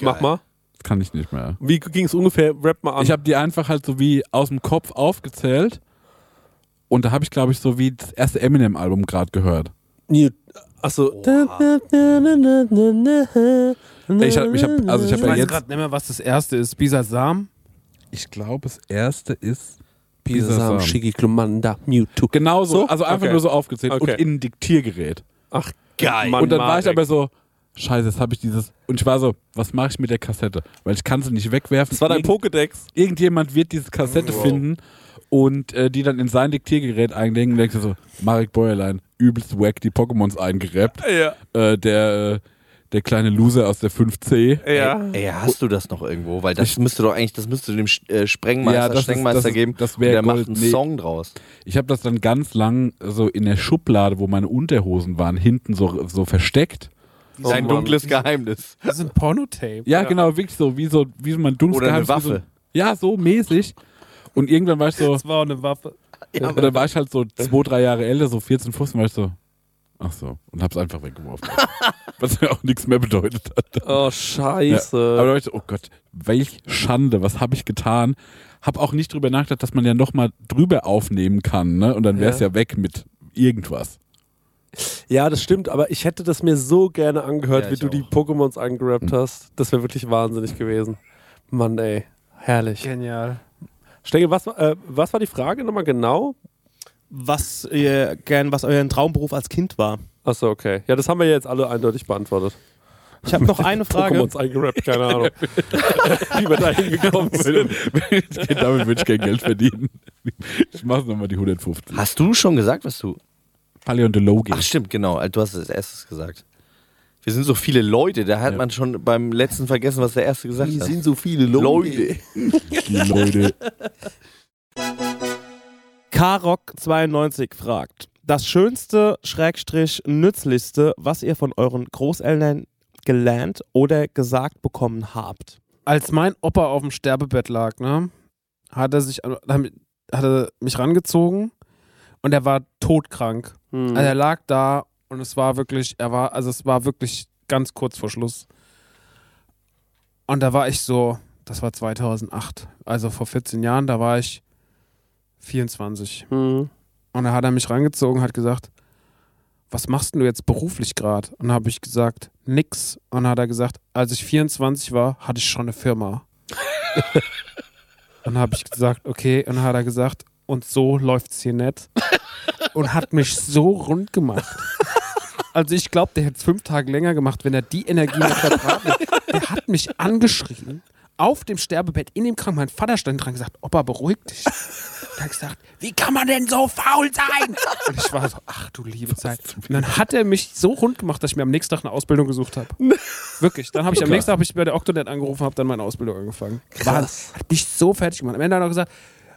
Mach mal. Kann ich nicht mehr. Wie ging es ungefähr? Rap mal an. Ich habe die einfach halt so wie aus dem Kopf aufgezählt. Und da habe ich, glaube ich, so wie das erste Eminem-Album gerade gehört. Achso. Ich hab, ich hab, also ich Ich habe ja weiß jetzt. gerade nicht mehr, was das erste ist. Bisasam? Ich glaube, das erste ist. Bisasam. Shigiklumanda, Mewtwo. Genau so, So? also einfach Okay. nur so aufgezählt Okay. und in ein Diktiergerät. Ach, Geil. Mann, und dann war ich aber so, scheiße, jetzt habe ich dieses. Und ich war so, was mache ich mit der Kassette? Weil ich kann sie nicht wegwerfen. Das war dein Pokédex. Irgendjemand wird diese Kassette finden und äh, die dann in sein Diktiergerät einlegen und denkst du so, Marek Bäuerlein, übelst wack die Pokémons eingerappt. Ja. Äh, der, äh, der kleine Loser aus der 5C. Ja. Ey, hast du das noch irgendwo? Weil das müsste doch eigentlich, das müsste dem äh, Sprengmeister, Ja, das ist- Sprengmeister das ist- geben. das und wär der macht Gold. einen Nee. Song draus. Ich habe das dann ganz lang so in der Schublade, wo meine Unterhosen waren, hinten so, so versteckt. Oh Sein Mann. dunkles Geheimnis. Das ist ein Pornotape. Ja, genau, wirklich so, wie so, wie so mein dunkles Oder eine Geheimnis, wie Waffe. So, ja, so mäßig. Und irgendwann war ich so, Das war auch eine Waffe. und dann war ich halt so zwei, drei Jahre älter, so 14, 15, war ich so, ach so, und hab's einfach weggeworfen. Was mir auch nichts mehr bedeutet hat. Oh, scheiße. Aber da war ich so, oh Gott, welch Schande, was habe ich getan? Hab auch nicht drüber nachgedacht, dass man ja nochmal drüber aufnehmen kann, ne? Und dann wär's ja. weg mit irgendwas. Ja, das stimmt, aber ich hätte das mir so gerne angehört, Ja, wie du die auch. Pokémons eingerappt hast. Das wäre wirklich wahnsinnig gewesen. Mann, ey. Herrlich. Genial. Stengel, was, war- äh, was war die Frage nochmal genau? Was ihr gern, was euer Traumberuf als Kind war. Achso, okay. Ja, das haben wir jetzt alle eindeutig beantwortet. Ich habe noch eine Frage. Pokémons eingerappt, keine Ahnung. wie wir da hingekommen sind. Damit würde ich kein Geld verdienen. Ich mache nochmal die 150. Hast du schon gesagt, was du. Paläontologie. Ach, stimmt, genau. Du hast es als erstes gesagt. Wir sind so viele Leute, da hat man schon beim letzten vergessen, was der erste gesagt hat. so viele Leute. Die Leute. Karok92 fragt: Das schönste, Schrägstrich, nützlichste, was ihr von euren Großeltern gelernt oder gesagt bekommen habt? Als mein Opa auf dem Sterbebett lag, ne, hat er sich, hat er mich rangezogen und er war todkrank. Hm. Also er lag da und es war wirklich, er war, also es war wirklich ganz kurz vor Schluss. Und da war ich so, das war 2008, also vor 14 Jahren, da war ich 24. Hm. Und da hat er mich rangezogen, hat gesagt, was machst du jetzt beruflich gerade? Und habe ich gesagt, nix. Und dann hat er gesagt, als ich 24 war, hatte ich schon eine Firma. und habe ich gesagt, okay. Und dann hat er gesagt, und so läuft's hier nicht. Und hat mich so rund gemacht. Also ich glaube, der hätte es fünf Tage länger gemacht, wenn er die Energie nicht verbraten hätte. Der hat mich angeschrien. Auf dem Sterbebett in dem Krankenhaus. Mein Vater stand dran und gesagt, Opa, beruhig dich. Der hat gesagt, wie kann man denn so faul sein? Und ich war so, ach du liebe Zeit. Und dann hat er mich so rund gemacht, dass ich mir am nächsten Tag eine Ausbildung gesucht habe. Wirklich. Dann habe ich am nächsten Tag ich bei der Octonet angerufen, habe dann meine Ausbildung angefangen. Krass. Hat mich so fertig gemacht. Am Ende hat er noch gesagt,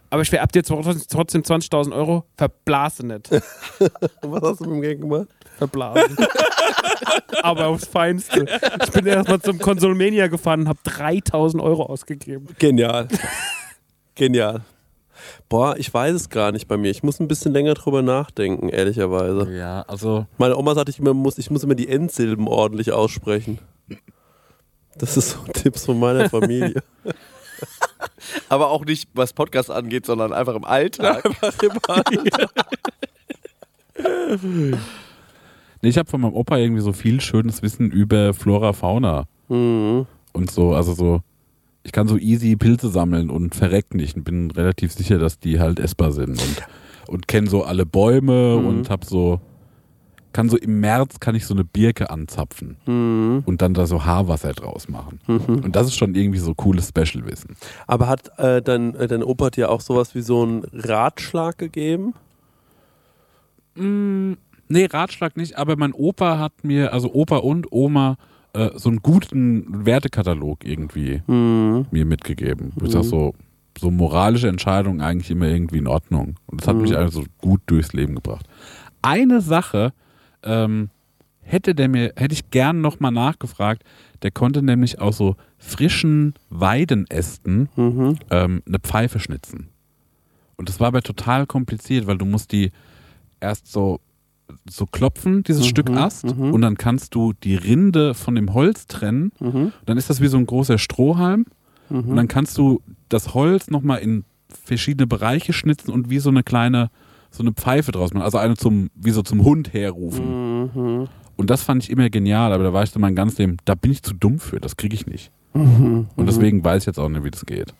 aber ich will ab dir trotzdem 20.000 Euro, verblase nicht. Was hast du mit dem Geld gemacht? Verblasen. aber aufs Feinste. Ich bin erstmal zum Konsolmania gefahren und habe 3.000 Euro ausgegeben. Genial. Genial. Boah, ich weiß es gar nicht bei mir. Ich muss ein bisschen länger drüber nachdenken, ehrlicherweise. Ja, also Meine Oma sagt, ich, immer muss, ich muss immer die Endsilben ordentlich aussprechen. Das ist so Tipps von meiner Familie. Aber auch nicht, was Podcast angeht, sondern einfach im Alltag. Nee, ich habe von meinem Opa irgendwie so viel schönes Wissen über Flora, Fauna Mhm. und so. Also so, ich kann so easy Pilze sammeln und verreck nicht und bin relativ sicher, dass die halt essbar sind und, und kenne so alle Bäume und hab so, kann so im März kann ich so eine Birke anzapfen Mhm. und dann da so Haarwasser draus machen. Und das ist schon irgendwie so cooles Special-Wissen. Aber hat äh, dein, äh, dein Opa dir auch sowas wie so einen Ratschlag gegeben? Nee, Ratschlag nicht, aber mein Opa hat mir, also Opa und Oma, äh, so einen guten Wertekatalog irgendwie Mhm. mir mitgegeben. Ich sag so, so moralische Entscheidungen eigentlich immer irgendwie in Ordnung. Und das hat mich also gut durchs Leben gebracht. Eine Sache ähm, hätte der mir, hätte ich gern nochmal nachgefragt. Der konnte nämlich aus so frischen Weidenästen Mhm. ähm, eine Pfeife schnitzen. Und das war aber total kompliziert, weil du musst die erst so, so klopfen, dieses Stück Ast, und dann kannst du die Rinde von dem Holz trennen. Dann ist das wie so ein großer Strohhalm. Und dann kannst du das Holz nochmal in verschiedene Bereiche schnitzen und wie so eine kleine, so eine Pfeife draus machen. Also eine zum, wie so zum Hund herrufen. Und das fand ich immer genial, aber da war ich so mein ganzes Leben, da bin ich zu dumm für, das kriege ich nicht. Und deswegen weiß ich jetzt auch nicht, wie das geht.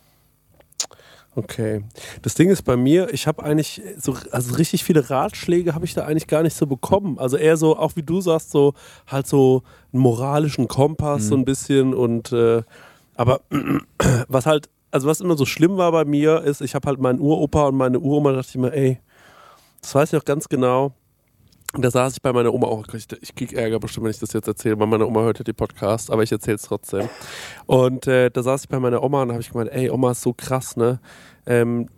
Okay. Das Ding ist bei mir, ich habe eigentlich so, also richtig viele Ratschläge habe ich da eigentlich gar nicht so bekommen. Also eher so, auch wie du sagst, so halt so einen moralischen Kompass so ein bisschen und äh, aber was halt, also was immer so schlimm war bei mir, ist, ich habe halt meinen Uropa und meine Uroma, da dachte ich mir, ey, das weiß ich noch ganz genau. Da saß ich bei meiner Oma auch, ich, ich krieg Ärger bestimmt, wenn ich das jetzt erzähle, weil meine Oma hört ja die Podcast, aber ich erzähle es trotzdem. Und äh, da saß ich bei meiner Oma und habe ich gemeint, ey, Oma ist so krass, ne? Ähm,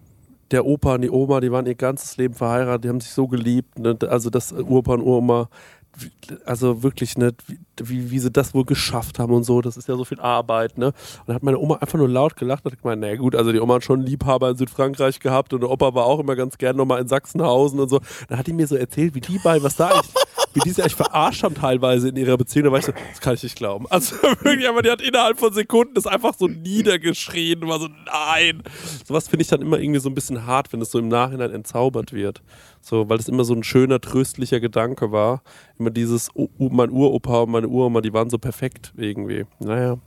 der Opa und die Oma, die waren ihr ganzes Leben verheiratet, die haben sich so geliebt. Ne? Also das Opa und wie- also wirklich, ne, wie, wie, sie das wohl geschafft haben und so, das ist ja so viel Arbeit, ne? Und dann hat meine Oma einfach nur laut gelacht und hat gemeint, naja gut, also die Oma hat schon einen Liebhaber in Südfrankreich gehabt und der Opa war auch immer ganz gern nochmal in Sachsenhausen und so. Dann hat die mir so erzählt, wie die beiden, was da eigentlich, wie die sich eigentlich verarscht haben teilweise in ihrer Beziehung. Da war ich so, das kann ich nicht glauben. Also wirklich, aber die hat innerhalb von Sekunden das einfach so niedergeschrien und war so, nein. Sowas finde ich dann immer irgendwie so ein bisschen hart, wenn es so im Nachhinein entzaubert wird. So, weil es immer so ein schöner, tröstlicher Gedanke war. Immer dieses, oh, oh, mein Uropa und meine Uroma, die waren so perfekt irgendwie. Naja.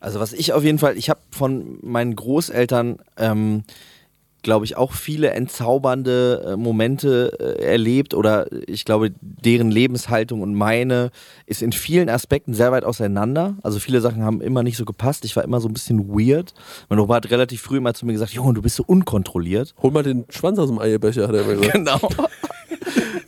Also was ich auf jeden Fall, ich habe von meinen Großeltern, ähm, glaube ich, auch viele entzaubernde äh, Momente äh, erlebt oder ich glaube, deren Lebenshaltung und meine ist in vielen Aspekten sehr weit auseinander. Also viele Sachen haben immer nicht so gepasst. Ich war immer so ein bisschen weird. Mein Opa hat relativ früh immer zu mir gesagt, Junge, du bist so unkontrolliert. Hol mal den Schwanz aus dem Eierbecher, hat er immer gesagt. Genau.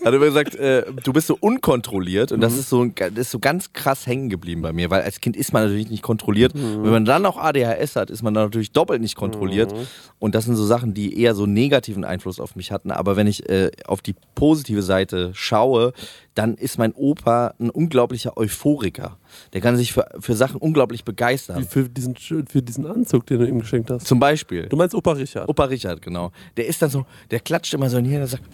Hat immer gesagt, äh, du bist so unkontrolliert und das Mhm. ist so, das ist so ganz krass hängen geblieben bei mir, weil als Kind ist man natürlich nicht kontrolliert. Mhm. Wenn man dann auch ADHS hat, ist man dann natürlich doppelt nicht kontrolliert. Mhm. Und das sind so Sachen, die eher so negativen Einfluss auf mich hatten. Aber wenn ich äh, auf die positive Seite schaue, dann ist mein Opa ein unglaublicher Euphoriker. Der kann sich für, für Sachen unglaublich begeistern. für diesen, für diesen Anzug, den du ihm geschenkt hast. Zum Beispiel. Du meinst Opa Richard? Opa Richard, genau. Der ist dann so, der klatscht immer so in die Hände und sagt,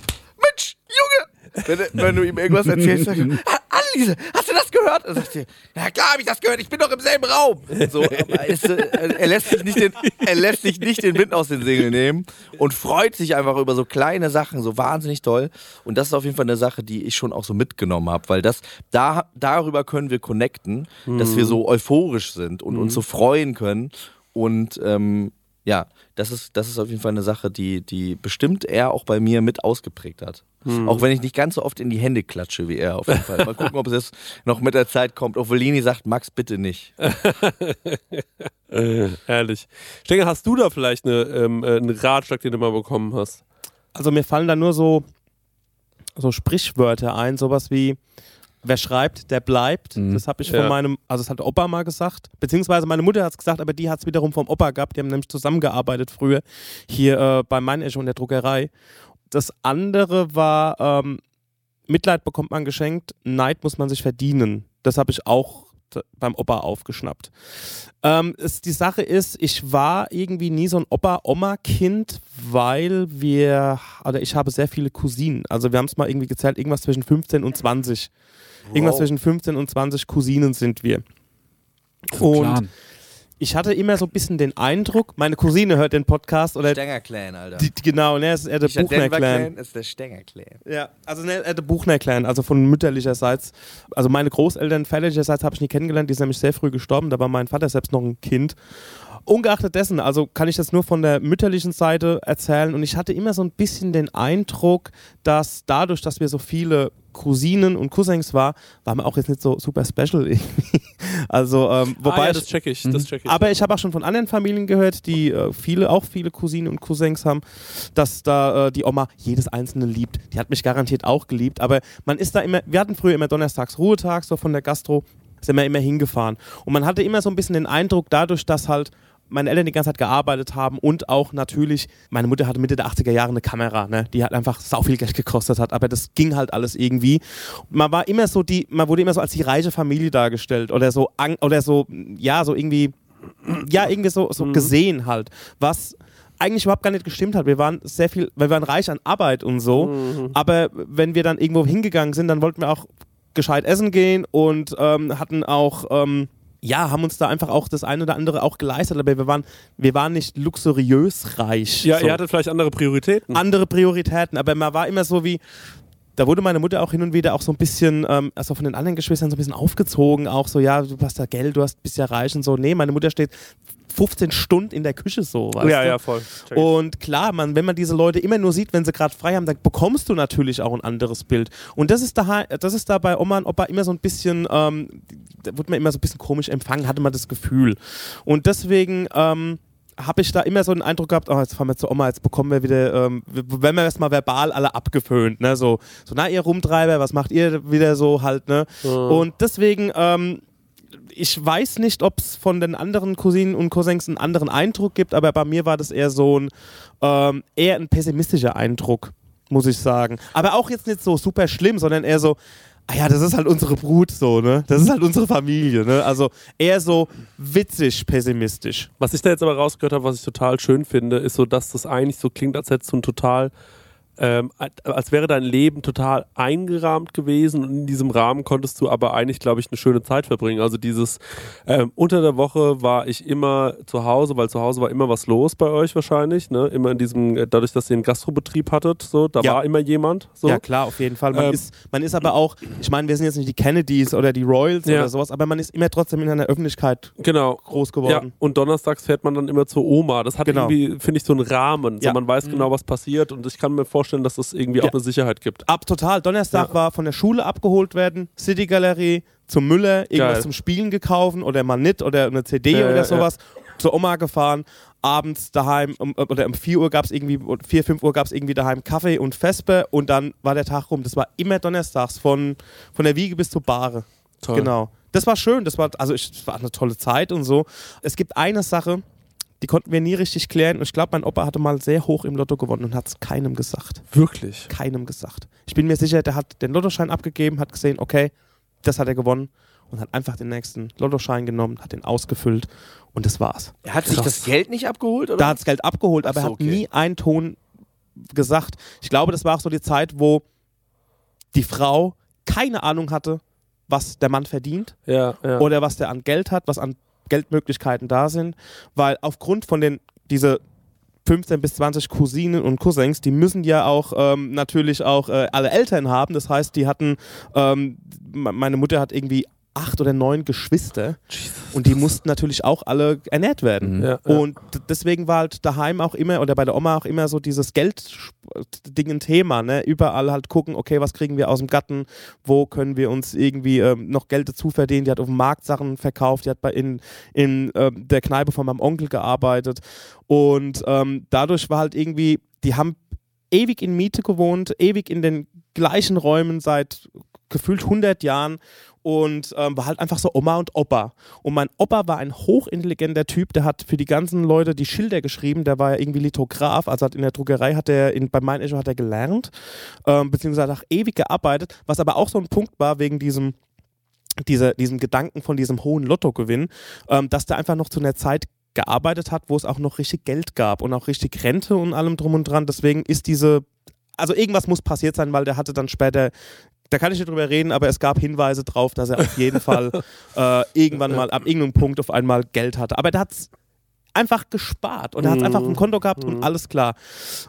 Mensch, Junge! Wenn, wenn du ihm irgendwas erzählst, er, "Ah, Anneliese, hast du das gehört? Und sagt sie, ja klar habe ich das gehört, ich bin doch im selben Raum. So, es, er, lässt sich nicht den, er lässt sich nicht den Wind aus den Segeln nehmen und freut sich einfach über so kleine Sachen, so wahnsinnig toll. Und das ist auf jeden Fall eine Sache, die ich schon auch so mitgenommen habe, weil das, da, darüber können wir connecten, dass wir so euphorisch sind und uns so freuen können. Und ähm, ja, das ist, das ist auf jeden Fall eine Sache, die, die bestimmt er auch bei mir mit ausgeprägt hat. Auch wenn ich nicht ganz so oft in die Hände klatsche wie er auf jeden Fall. Mal gucken, ob es jetzt noch mit der Zeit kommt. Obwohl Lini sagt, Max, bitte nicht. Äh, Ehrlich. Stenger, hast du da vielleicht eine, ähm, äh, einen Ratschlag, den du mal bekommen hast? Also mir fallen da nur so, so Sprichwörter ein, sowas wie wer schreibt, der bleibt. Das habe ich von Ja. meinem, also das hat der Opa mal gesagt, beziehungsweise meine Mutter hat es gesagt, aber die hat es wiederum vom Opa gehabt. Die haben nämlich zusammengearbeitet früher hier äh, bei Meinesch und der Druckerei. Das andere war, ähm, Mitleid bekommt man geschenkt, Neid muss man sich verdienen. Das habe ich auch beim Opa aufgeschnappt. Ähm, es, die Sache ist, ich war irgendwie nie so ein Opa-Oma-Kind, weil wir, oder ich habe sehr viele Cousinen. Also wir haben es mal irgendwie gezählt, irgendwas zwischen 15 und 20. Irgendwas zwischen 15 und 20 Cousinen sind wir. Und Clan. ich hatte immer so ein bisschen den Eindruck, meine Cousine hört den Podcast oder Stenger Clan, Alter. die, genau, ne, ist eher der Buchner Clan. Clan, ist der Stenger Clan. Ja, also ne, äh, der Buchner Clan, also von mütterlicherseits. Also meine Großeltern väterlicherseits habe ich nie kennengelernt, die sind nämlich sehr früh gestorben, da war mein Vater selbst noch ein Kind. Ungeachtet dessen, also kann ich das nur von der mütterlichen Seite erzählen und ich hatte immer so ein bisschen den Eindruck, dass dadurch, dass wir so viele Cousinen und Cousins war, waren wir auch jetzt nicht so super special irgendwie. Also, ähm, wobei ah, ja, das check ich, das check ich. aber ich habe auch schon von anderen Familien gehört, die äh, viele, auch viele Cousinen und Cousins haben, dass da äh, die Oma jedes einzelne liebt. Die hat mich garantiert auch geliebt, aber man ist da immer, wir hatten früher immer donnerstags Ruhetag, so von der Gastro, sind wir immer hingefahren. Und man hatte immer so ein bisschen den Eindruck, dadurch, dass halt meine Eltern die ganze Zeit gearbeitet haben und auch natürlich, meine Mutter hatte Mitte der 80er Jahre eine Kamera, ne? die hat einfach sau viel Geld gekostet hat, aber das ging halt alles irgendwie. Man war immer so die, man wurde immer so als die reiche Familie dargestellt oder so, oder so, ja, so irgendwie, ja, irgendwie so, so gesehen halt, was eigentlich überhaupt gar nicht gestimmt hat. Wir waren sehr viel, wir waren reich an Arbeit und so, aber wenn wir dann irgendwo hingegangen sind, dann wollten wir auch gescheit essen gehen und ähm, hatten auch, ähm, ja, haben uns da einfach auch das eine oder andere auch geleistet, aber wir waren, wir waren nicht luxuriös reich. ja, so ihr hattet vielleicht andere Prioritäten. andere Prioritäten, aber man war immer so wie, da wurde meine Mutter auch hin und wieder auch so ein bisschen, ähm, also von den anderen Geschwistern so ein bisschen aufgezogen, auch so, ja, du hast da Geld, du hast, bist ja reich und so. Nee, meine Mutter steht 15 Stunden in der Küche so, weißt ja, du? ja, voll. Check. Und klar, man, wenn man diese Leute immer nur sieht, wenn sie gerade frei haben, dann bekommst du natürlich auch ein anderes Bild. Und das ist da, das ist da bei Oma und Opa immer so ein bisschen, ähm, da wird man immer so ein bisschen komisch empfangen, hatte man das Gefühl. Und deswegen, ähm, habe ich da immer so den Eindruck gehabt, oh, jetzt fahren wir zu Oma, jetzt bekommen wir wieder, ähm, wenn wir erstmal verbal alle abgeföhnt, ne, so, so, na, ihr Rumtreiber, was macht ihr wieder so halt, ne? Und deswegen, ähm, ich weiß nicht, ob es von den anderen Cousinen und Cousins einen anderen Eindruck gibt, aber bei mir war das eher so ein, ähm, eher ein pessimistischer Eindruck, muss ich sagen. Aber auch jetzt nicht so super schlimm, sondern eher so, ah ja, das ist halt unsere Brut so, ne? Das ist halt unsere Familie, ne? Also eher so witzig pessimistisch. Was ich da jetzt aber rausgehört habe, was ich total schön finde, ist so, dass das eigentlich so klingt, als hättest du ein total, ähm, als wäre dein Leben total eingerahmt gewesen und in diesem Rahmen konntest du aber eigentlich, glaube ich, eine schöne Zeit verbringen. Also dieses, ähm, unter der Woche war ich immer zu Hause, weil zu Hause war immer was los bei euch wahrscheinlich, ne? Immer in diesem, äh, dadurch, dass ihr einen Gastrobetrieb hattet, so, da Ja. war immer jemand, so. Ja, klar, auf jeden Fall. Man, Ähm, ist, man ist aber auch, ich meine, wir sind jetzt nicht die Kennedys oder die Royals Ja. oder sowas, aber man ist immer trotzdem in einer Öffentlichkeit Genau. groß Ja, geworden. und donnerstags fährt man dann immer zur Oma. Das hat Genau. irgendwie, finde ich, so einen Rahmen. So, Ja. man weiß genau, was passiert und ich kann mir vorstellen, dass das irgendwie Ja. auch eine Sicherheit gibt. Ab total. Donnerstag Ja. war von der Schule abgeholt werden, City Galerie, zum Müller, irgendwas Geil. zum Spielen gekauft oder mal nicht oder eine CD Ja, oder sowas. Zur Oma gefahren, abends daheim um, oder um 4 Uhr gab es irgendwie, 4, 5 Uhr gab es irgendwie daheim Kaffee und Vespe und dann war der Tag rum. Das war immer donnerstags von, von der Wiege bis zur Bahre. Toll. Genau. Das war schön, das war, also ich, das war eine tolle Zeit und so. Es gibt eine Sache, die konnten wir nie richtig klären und ich glaube, mein Opa hatte mal sehr hoch im Lotto gewonnen und hat es keinem gesagt Wirklich. keinem gesagt. Ich bin mir sicher, der hat den Lottoschein abgegeben, hat gesehen, okay, das hat er gewonnen und hat einfach den nächsten Lottoschein genommen, hat den ausgefüllt und das war's. Er hat sich das Geld nicht abgeholt, oder? Da hat das Geld abgeholt, aber so, er hat okay. nie einen Ton gesagt. Ich glaube, das war auch so die Zeit, wo die Frau keine Ahnung hatte, was der Mann verdient Ja, ja. oder was der an Geld hat, was an Geldmöglichkeiten da sind, weil aufgrund von den diese 15 bis 20 Cousinen und Cousins, die müssen ja auch ähm, natürlich auch äh, alle Eltern haben. Das heißt, die hatten, ähm, me- meine Mutter hat irgendwie acht oder neun Geschwister und die mussten natürlich auch alle ernährt werden. Ja, ja. Und d- deswegen war halt daheim auch immer oder bei der Oma auch immer so dieses Geld-Ding ein Thema. Ne? Überall halt gucken, okay, was kriegen wir aus dem Gatten, wo können wir uns irgendwie ähm, noch Geld dazu verdienen. Die hat auf dem Markt Sachen verkauft, die hat bei in, in ähm, der Kneipe von meinem Onkel gearbeitet. Und ähm, dadurch war halt irgendwie, die haben ewig in Miete gewohnt, ewig in den gleichen Räumen seit gefühlt 100 Jahren und ähm, war halt einfach so Oma und Opa. Und mein Opa war ein hochintelligenter Typ, der hat für die ganzen Leute die Schilder geschrieben, der war ja irgendwie Lithograf, also hat in der Druckerei hat er, bei Mein Echo hat er gelernt, ähm, beziehungsweise hat auch ewig gearbeitet, was aber auch so ein Punkt war wegen diesem dieser, diesem Gedanken von diesem hohen Lottogewinn, ähm, dass der einfach noch zu einer Zeit gearbeitet hat, wo es auch noch richtig Geld gab und auch richtig Rente und allem drum und dran. Deswegen ist diese, also irgendwas muss passiert sein, weil der hatte dann später, da kann ich nicht drüber reden, aber es gab Hinweise drauf, dass er auf jeden Fall äh, irgendwann mal ab irgendeinem Punkt auf einmal Geld hatte. Aber der hat es einfach gespart und er hat es einfach auf dem Konto gehabt und alles klar.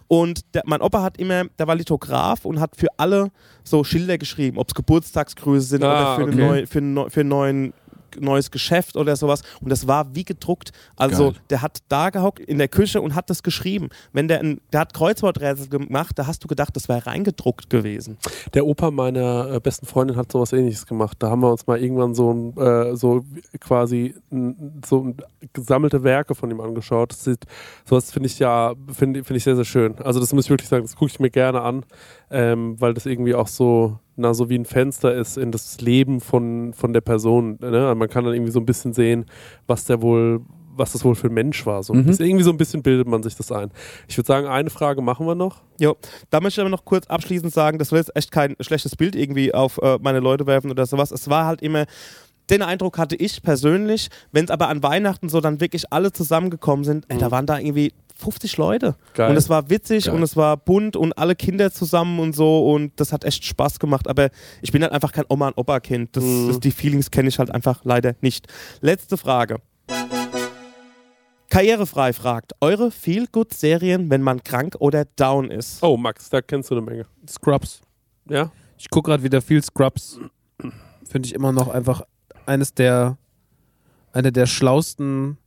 Und der, mein Opa hat immer, der war Lithograf und hat für alle so Schilder geschrieben, ob es Geburtstagsgrüße sind Ah, oder für, okay. eine neu, für, für einen neuen neues Geschäft oder sowas und das war wie gedruckt. Also Geil. der hat da gehockt in der Küche und hat das geschrieben. Wenn der, ein, der hat Kreuzworträtsel gemacht, da hast du gedacht, das wäre reingedruckt gewesen. Der Opa meiner äh, besten Freundin hat sowas ähnliches gemacht. Da haben wir uns mal irgendwann so, ein, äh, so quasi n, so gesammelte Werke von ihm angeschaut. Das sieht, sowas finde ich ja, finde find ich sehr, sehr schön. Also das muss ich wirklich sagen, das gucke ich mir gerne an, ähm, weil das irgendwie auch so, na, so wie ein Fenster ist in das Leben von, von der Person. Ne? Also man kann dann irgendwie so ein bisschen sehen, was der wohl, was das wohl für ein Mensch war. So Mhm. bisschen, irgendwie so ein bisschen bildet man sich das ein. Ich würde sagen, eine Frage machen wir noch. Jo, da möchte ich aber noch kurz abschließend sagen, das will jetzt echt kein schlechtes Bild irgendwie auf äh, meine Leute werfen oder sowas. Es war halt immer, den Eindruck hatte ich persönlich, wenn es aber an Weihnachten so dann wirklich alle zusammengekommen sind, ey, da waren da irgendwie 50 Leute. Geil. Und es war witzig Geil. und es war bunt und alle Kinder zusammen und so und das hat echt Spaß gemacht. Aber ich bin halt einfach kein Oma- und Opa-Kind. Das, Mhm. das, die Feelings kenne ich halt einfach leider nicht. Letzte Frage. Karrierefrei fragt, eure Feel-Good-Serien, wenn man krank oder down ist? Oh, Max, da kennst du eine Menge. Scrubs. Ja? Ich gucke gerade wieder viel Scrubs. Finde ich immer noch einfach eines der, eine der schlausten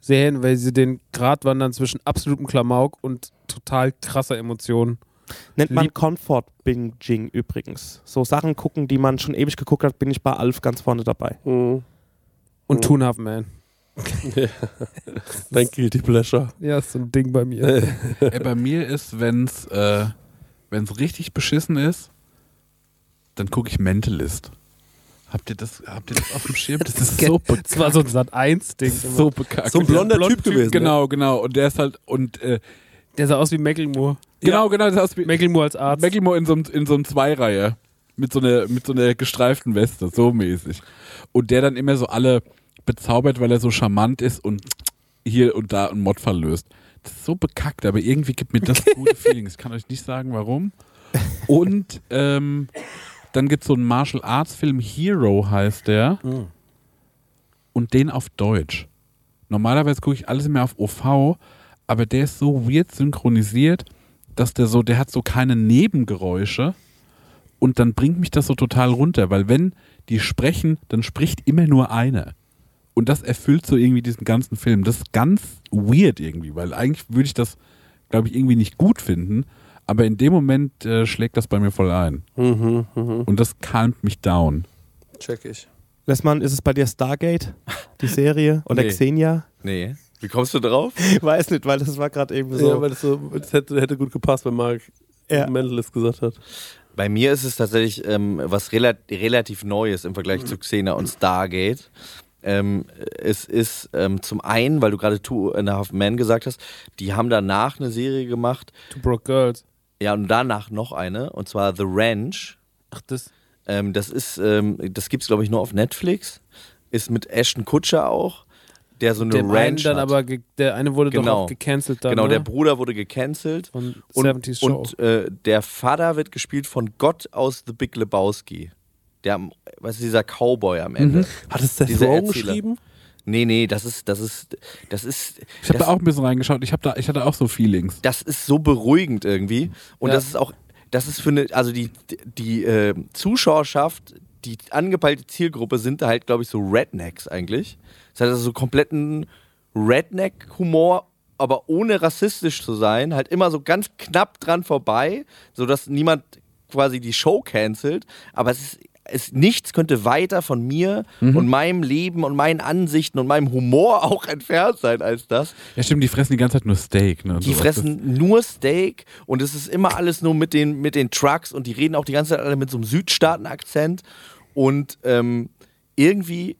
Serien, weil sie den Grad wandern zwischen absolutem Klamauk und total krasser Emotionen. Nennt man Lieb- Comfort Binging übrigens. So Sachen gucken, die man schon ewig geguckt hat, bin ich bei Alf ganz vorne dabei. Mhm. Und Mhm. A Half Man. Dein Guilty Pleasure. Ja, ist so ein Ding bei mir. Ey, bei mir ist, wenn's, äh, wenn's richtig beschissen ist, dann gucke ich Mentalist. Habt ihr das, habt ihr das auf dem Schirm? Das ist so Das bekackt. war so ein Sat-1-Ding. so bekackt. So ein blonder Der Typ gewesen, ne? Genau, genau. Und der ist halt, und äh, Der sah aus wie Macklemore. genau, genau, das ist wie Macklemore als Arzt. Macklemore in so einem in so einem Zweireihe. Mit so einer mit so einer gestreiften Weste, so mäßig. Und der dann immer so alle bezaubert, weil er so charmant ist und hier und da einen Mordfall löst. Das ist so bekackt, aber irgendwie gibt mir das gute Feelings. Ich kann euch nicht sagen, warum. Und ähm, dann gibt es so einen Martial Arts Film, Hero heißt der. Und den auf Deutsch. Normalerweise gucke ich alles immer auf OV, aber der ist so weird synchronisiert, dass der so, der hat so keine Nebengeräusche und dann bringt mich das so total runter, weil wenn die sprechen, dann spricht immer nur einer. Und das erfüllt so irgendwie diesen ganzen Film. Das ist ganz weird irgendwie, weil eigentlich würde ich das, glaube ich, irgendwie nicht gut finden, aber in dem Moment äh, schlägt das bei mir voll ein. Mhm, mhm. Und das calmt mich down. Check ich. Lessmann, ist es bei dir Stargate, die Serie? Oder Nee. Xenia? Nee. Wie kommst du drauf? Weiß nicht, weil das war gerade eben so. Ja, weil das, so, das hätte, hätte gut gepasst, wenn Mark Ja. Mentalist gesagt hat. Bei mir ist es tatsächlich ähm, was rela relativ Neues im Vergleich zu Xena und Stargate. Ähm, es ist ähm, zum einen, weil du gerade Two and a Half Men gesagt hast, die haben danach eine Serie gemacht, Two Broke Girls. Ja, und danach noch eine, und zwar The Ranch. Ach, das. Ähm, das ist, ähm, das gibt's glaube ich nur auf Netflix. Ist mit Ashton Kutcher auch, der so eine Der eine Ranch dann hat. aber, der eine wurde doch Genau. auch gecancelt dann. genau, der ne? Bruder wurde gecancelt. von Und, 70s Show. und äh, der Vater wird gespielt von Gott aus The Big Lebowski. Der, was ist dieser Cowboy am Ende? Hat es der Rogen Erzähler. geschrieben? Nee, nee, das ist, das ist, das ist. Ich habe da auch ein bisschen reingeschaut. Ich, hab da, ich hatte auch so Feelings. das ist so beruhigend irgendwie. Und Ja. das ist auch, das ist für eine, also die, die äh, Zuschauerschaft, die angepeilte Zielgruppe sind da halt, glaube ich, so Rednecks eigentlich. Das heißt also so kompletten Redneck-Humor, aber ohne rassistisch zu sein, halt immer so ganz knapp dran vorbei, sodass niemand quasi die Show cancelt. Aber es ist. Es, nichts könnte weiter von mir und meinem Leben und meinen Ansichten und meinem Humor auch entfernt sein als das. Ja, stimmt, die fressen die ganze Zeit nur Steak. Ne, Die fressen nur Steak und es ist immer alles nur mit den, mit den Trucks und die reden auch die ganze Zeit alle mit so einem Südstaaten-Akzent und ähm, irgendwie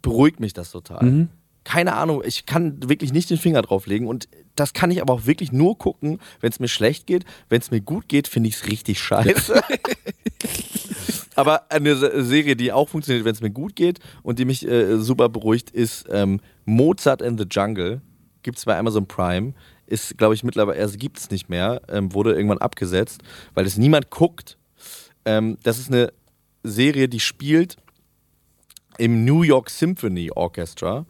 beruhigt mich das total. Keine Ahnung, ich kann wirklich nicht den Finger drauf legen und das kann ich aber auch wirklich nur gucken, wenn es mir schlecht geht. Wenn es mir gut geht, finde ich es richtig scheiße. aber eine Se- Serie, die auch funktioniert, wenn es mir gut geht und die mich äh, super beruhigt, ist ähm, Mozart in the Jungle. Gibt es bei Amazon Prime. Ist, glaube ich, mittlerweile, also gibt es nicht mehr, ähm, wurde irgendwann abgesetzt, weil es niemand guckt. Ähm, das ist eine Serie, die spielt im New York Symphony Orchestra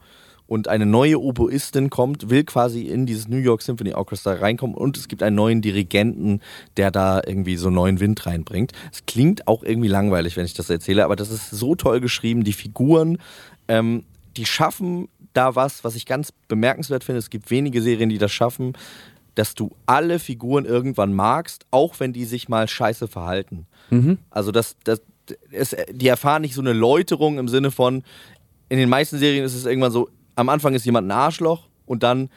und eine neue Oboistin kommt, will quasi in dieses New York Symphony Orchestra reinkommen und es gibt einen neuen Dirigenten, der da irgendwie so neuen Wind reinbringt. Es klingt auch irgendwie langweilig, wenn ich das erzähle, aber das ist so toll geschrieben, die Figuren, ähm, die schaffen da was, was ich ganz bemerkenswert finde. Es gibt wenige Serien, die das schaffen, dass du alle Figuren irgendwann magst, auch wenn die sich mal scheiße verhalten. Also das, das, es, die erfahren nicht so eine Läuterung im Sinne von, in den meisten Serien ist es irgendwann so, am Anfang ist jemand ein Arschloch und dann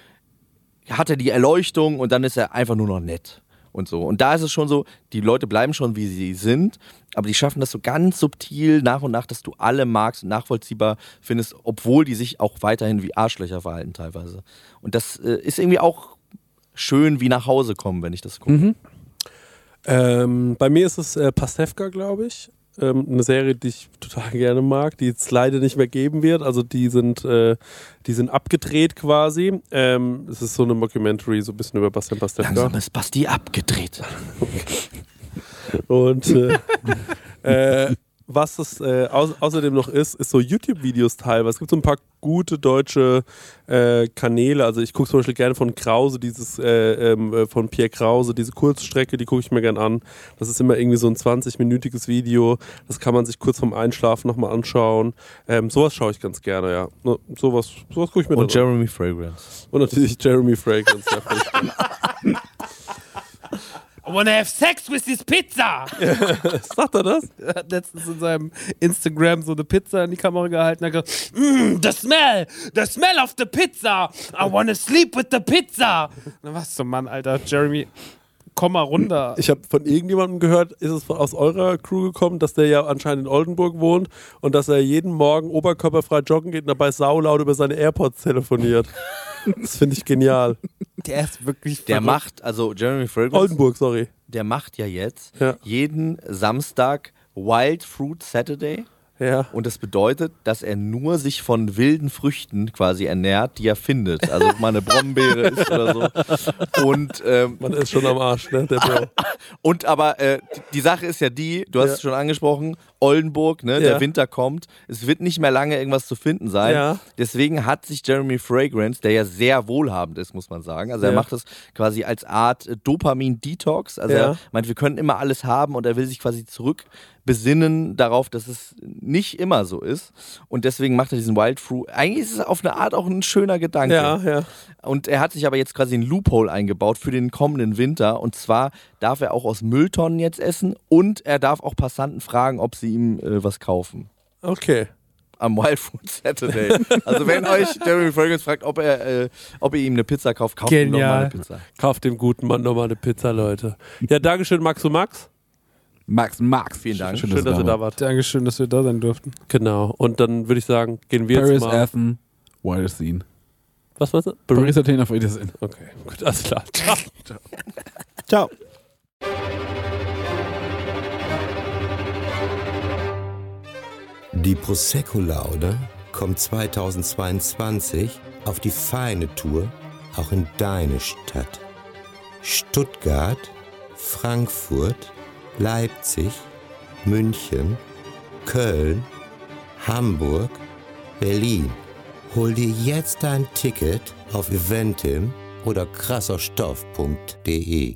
hat er die Erleuchtung und dann ist er einfach nur noch nett und so. Und da ist es schon so, die Leute bleiben schon wie sie sind, aber die schaffen das so ganz subtil nach und nach, dass du alle magst und nachvollziehbar findest, obwohl die sich auch weiterhin wie Arschlöcher verhalten teilweise. Und das äh, ist irgendwie auch schön wie nach Hause kommen, wenn ich das gucke. Ähm, bei mir ist es äh, Pastewka, glaube ich. Ähm, eine Serie, die ich total gerne mag, die es leider nicht mehr geben wird. Also die sind, äh, die sind abgedreht quasi. Ähm, es ist so eine Mockumentary, so ein bisschen über Bastian Pastewka. Langsam ist Basti abgedreht. Und äh, äh, was es äh, au außerdem noch ist, ist so YouTube-Videos teilweise. Es gibt so ein paar gute deutsche äh, Kanäle. Also ich gucke zum Beispiel gerne von Krause, dieses äh, ähm, äh, von Pierre Krause, diese Kurzstrecke, die gucke ich mir gerne an. Das ist immer irgendwie so ein 20-minütiges Video. Das kann man sich kurz vorm Einschlafen nochmal anschauen. Ähm, sowas schaue ich ganz gerne, ja. Ne, Sowas, sowas gucke ich mir Und dann an. Jeremy Fragrance. Und natürlich Jeremy Fragrance. ja. I wanna have sex with this pizza! Sagt er das? Er hat letztens in seinem Instagram so eine Pizza in die Kamera gehalten und hat gesagt, mm, the smell, the smell of the pizza, I wanna sleep with the pizza. Na was zum Mann, Alter, Jeremy, komm mal runter. Ich habe von irgendjemandem gehört, ist es aus eurer Crew gekommen, dass der ja anscheinend in Oldenburg wohnt und dass er jeden Morgen oberkörperfrei joggen geht und dabei saulaut über seine AirPods telefoniert. Das finde ich genial. Der ist wirklich Der verrückt. macht, also Jeremy Fragrance, Oldenburg, sorry. der macht ja jetzt Ja. jeden Samstag Wild Fruit Saturday. Ja. Und das bedeutet, dass er nur sich von wilden Früchten quasi ernährt, die er findet. Also ob mal eine Brombeere ist oder so. Und, ähm, Man ist schon am Arsch, ne? Der Bro. und aber äh, die Sache ist ja die, du hast Ja. es schon angesprochen, Oldenburg, ne, Ja. der Winter kommt. Es wird nicht mehr lange irgendwas zu finden sein. Ja. Deswegen hat sich Jeremy Fragrance, der ja sehr wohlhabend ist, muss man sagen. Also er macht das quasi als Art äh, Dopamin-Detox. Also er meint, wir können immer alles haben und er will sich quasi zurück besinnen darauf, dass es nicht immer so ist. Und deswegen macht er diesen Wild Fruit. Eigentlich ist es auf eine Art auch ein schöner Gedanke. Ja, ja. Und er hat sich aber jetzt quasi ein Loophole eingebaut für den kommenden Winter. Und zwar darf er auch aus Mülltonnen jetzt essen und er darf auch Passanten fragen, ob sie ihm äh, was kaufen. Okay. Am Wild Food Saturday. also wenn euch Jeremy Fragrance fragt, ob er, äh, ob ihr ihm eine Pizza kauft, kauft ihm doch mal Genial. eine Pizza. Kauft dem guten Mann nochmal eine Pizza, Leute. Ja, Dankeschön, Max und Max. Max, Max. Vielen Dank. Schön, Schön, dass ihr da wart. Dankeschön, dass wir da sein durften. Genau. Und dann würde ich sagen, gehen wir Paris, jetzt mal. Athen, Wild Scene. Was war's? Paris. Paris, Athen, auf Wiedersehen. Okay, gut, alles klar. Ciao. Ciao. Die Prosecco-Laude kommt 2022 auf die feine Tour auch in deine Stadt. Stuttgart, Frankfurt, Leipzig, München, Köln, Hamburg, Berlin. Hol dir jetzt dein Ticket auf eventim oder krasserstoff.de.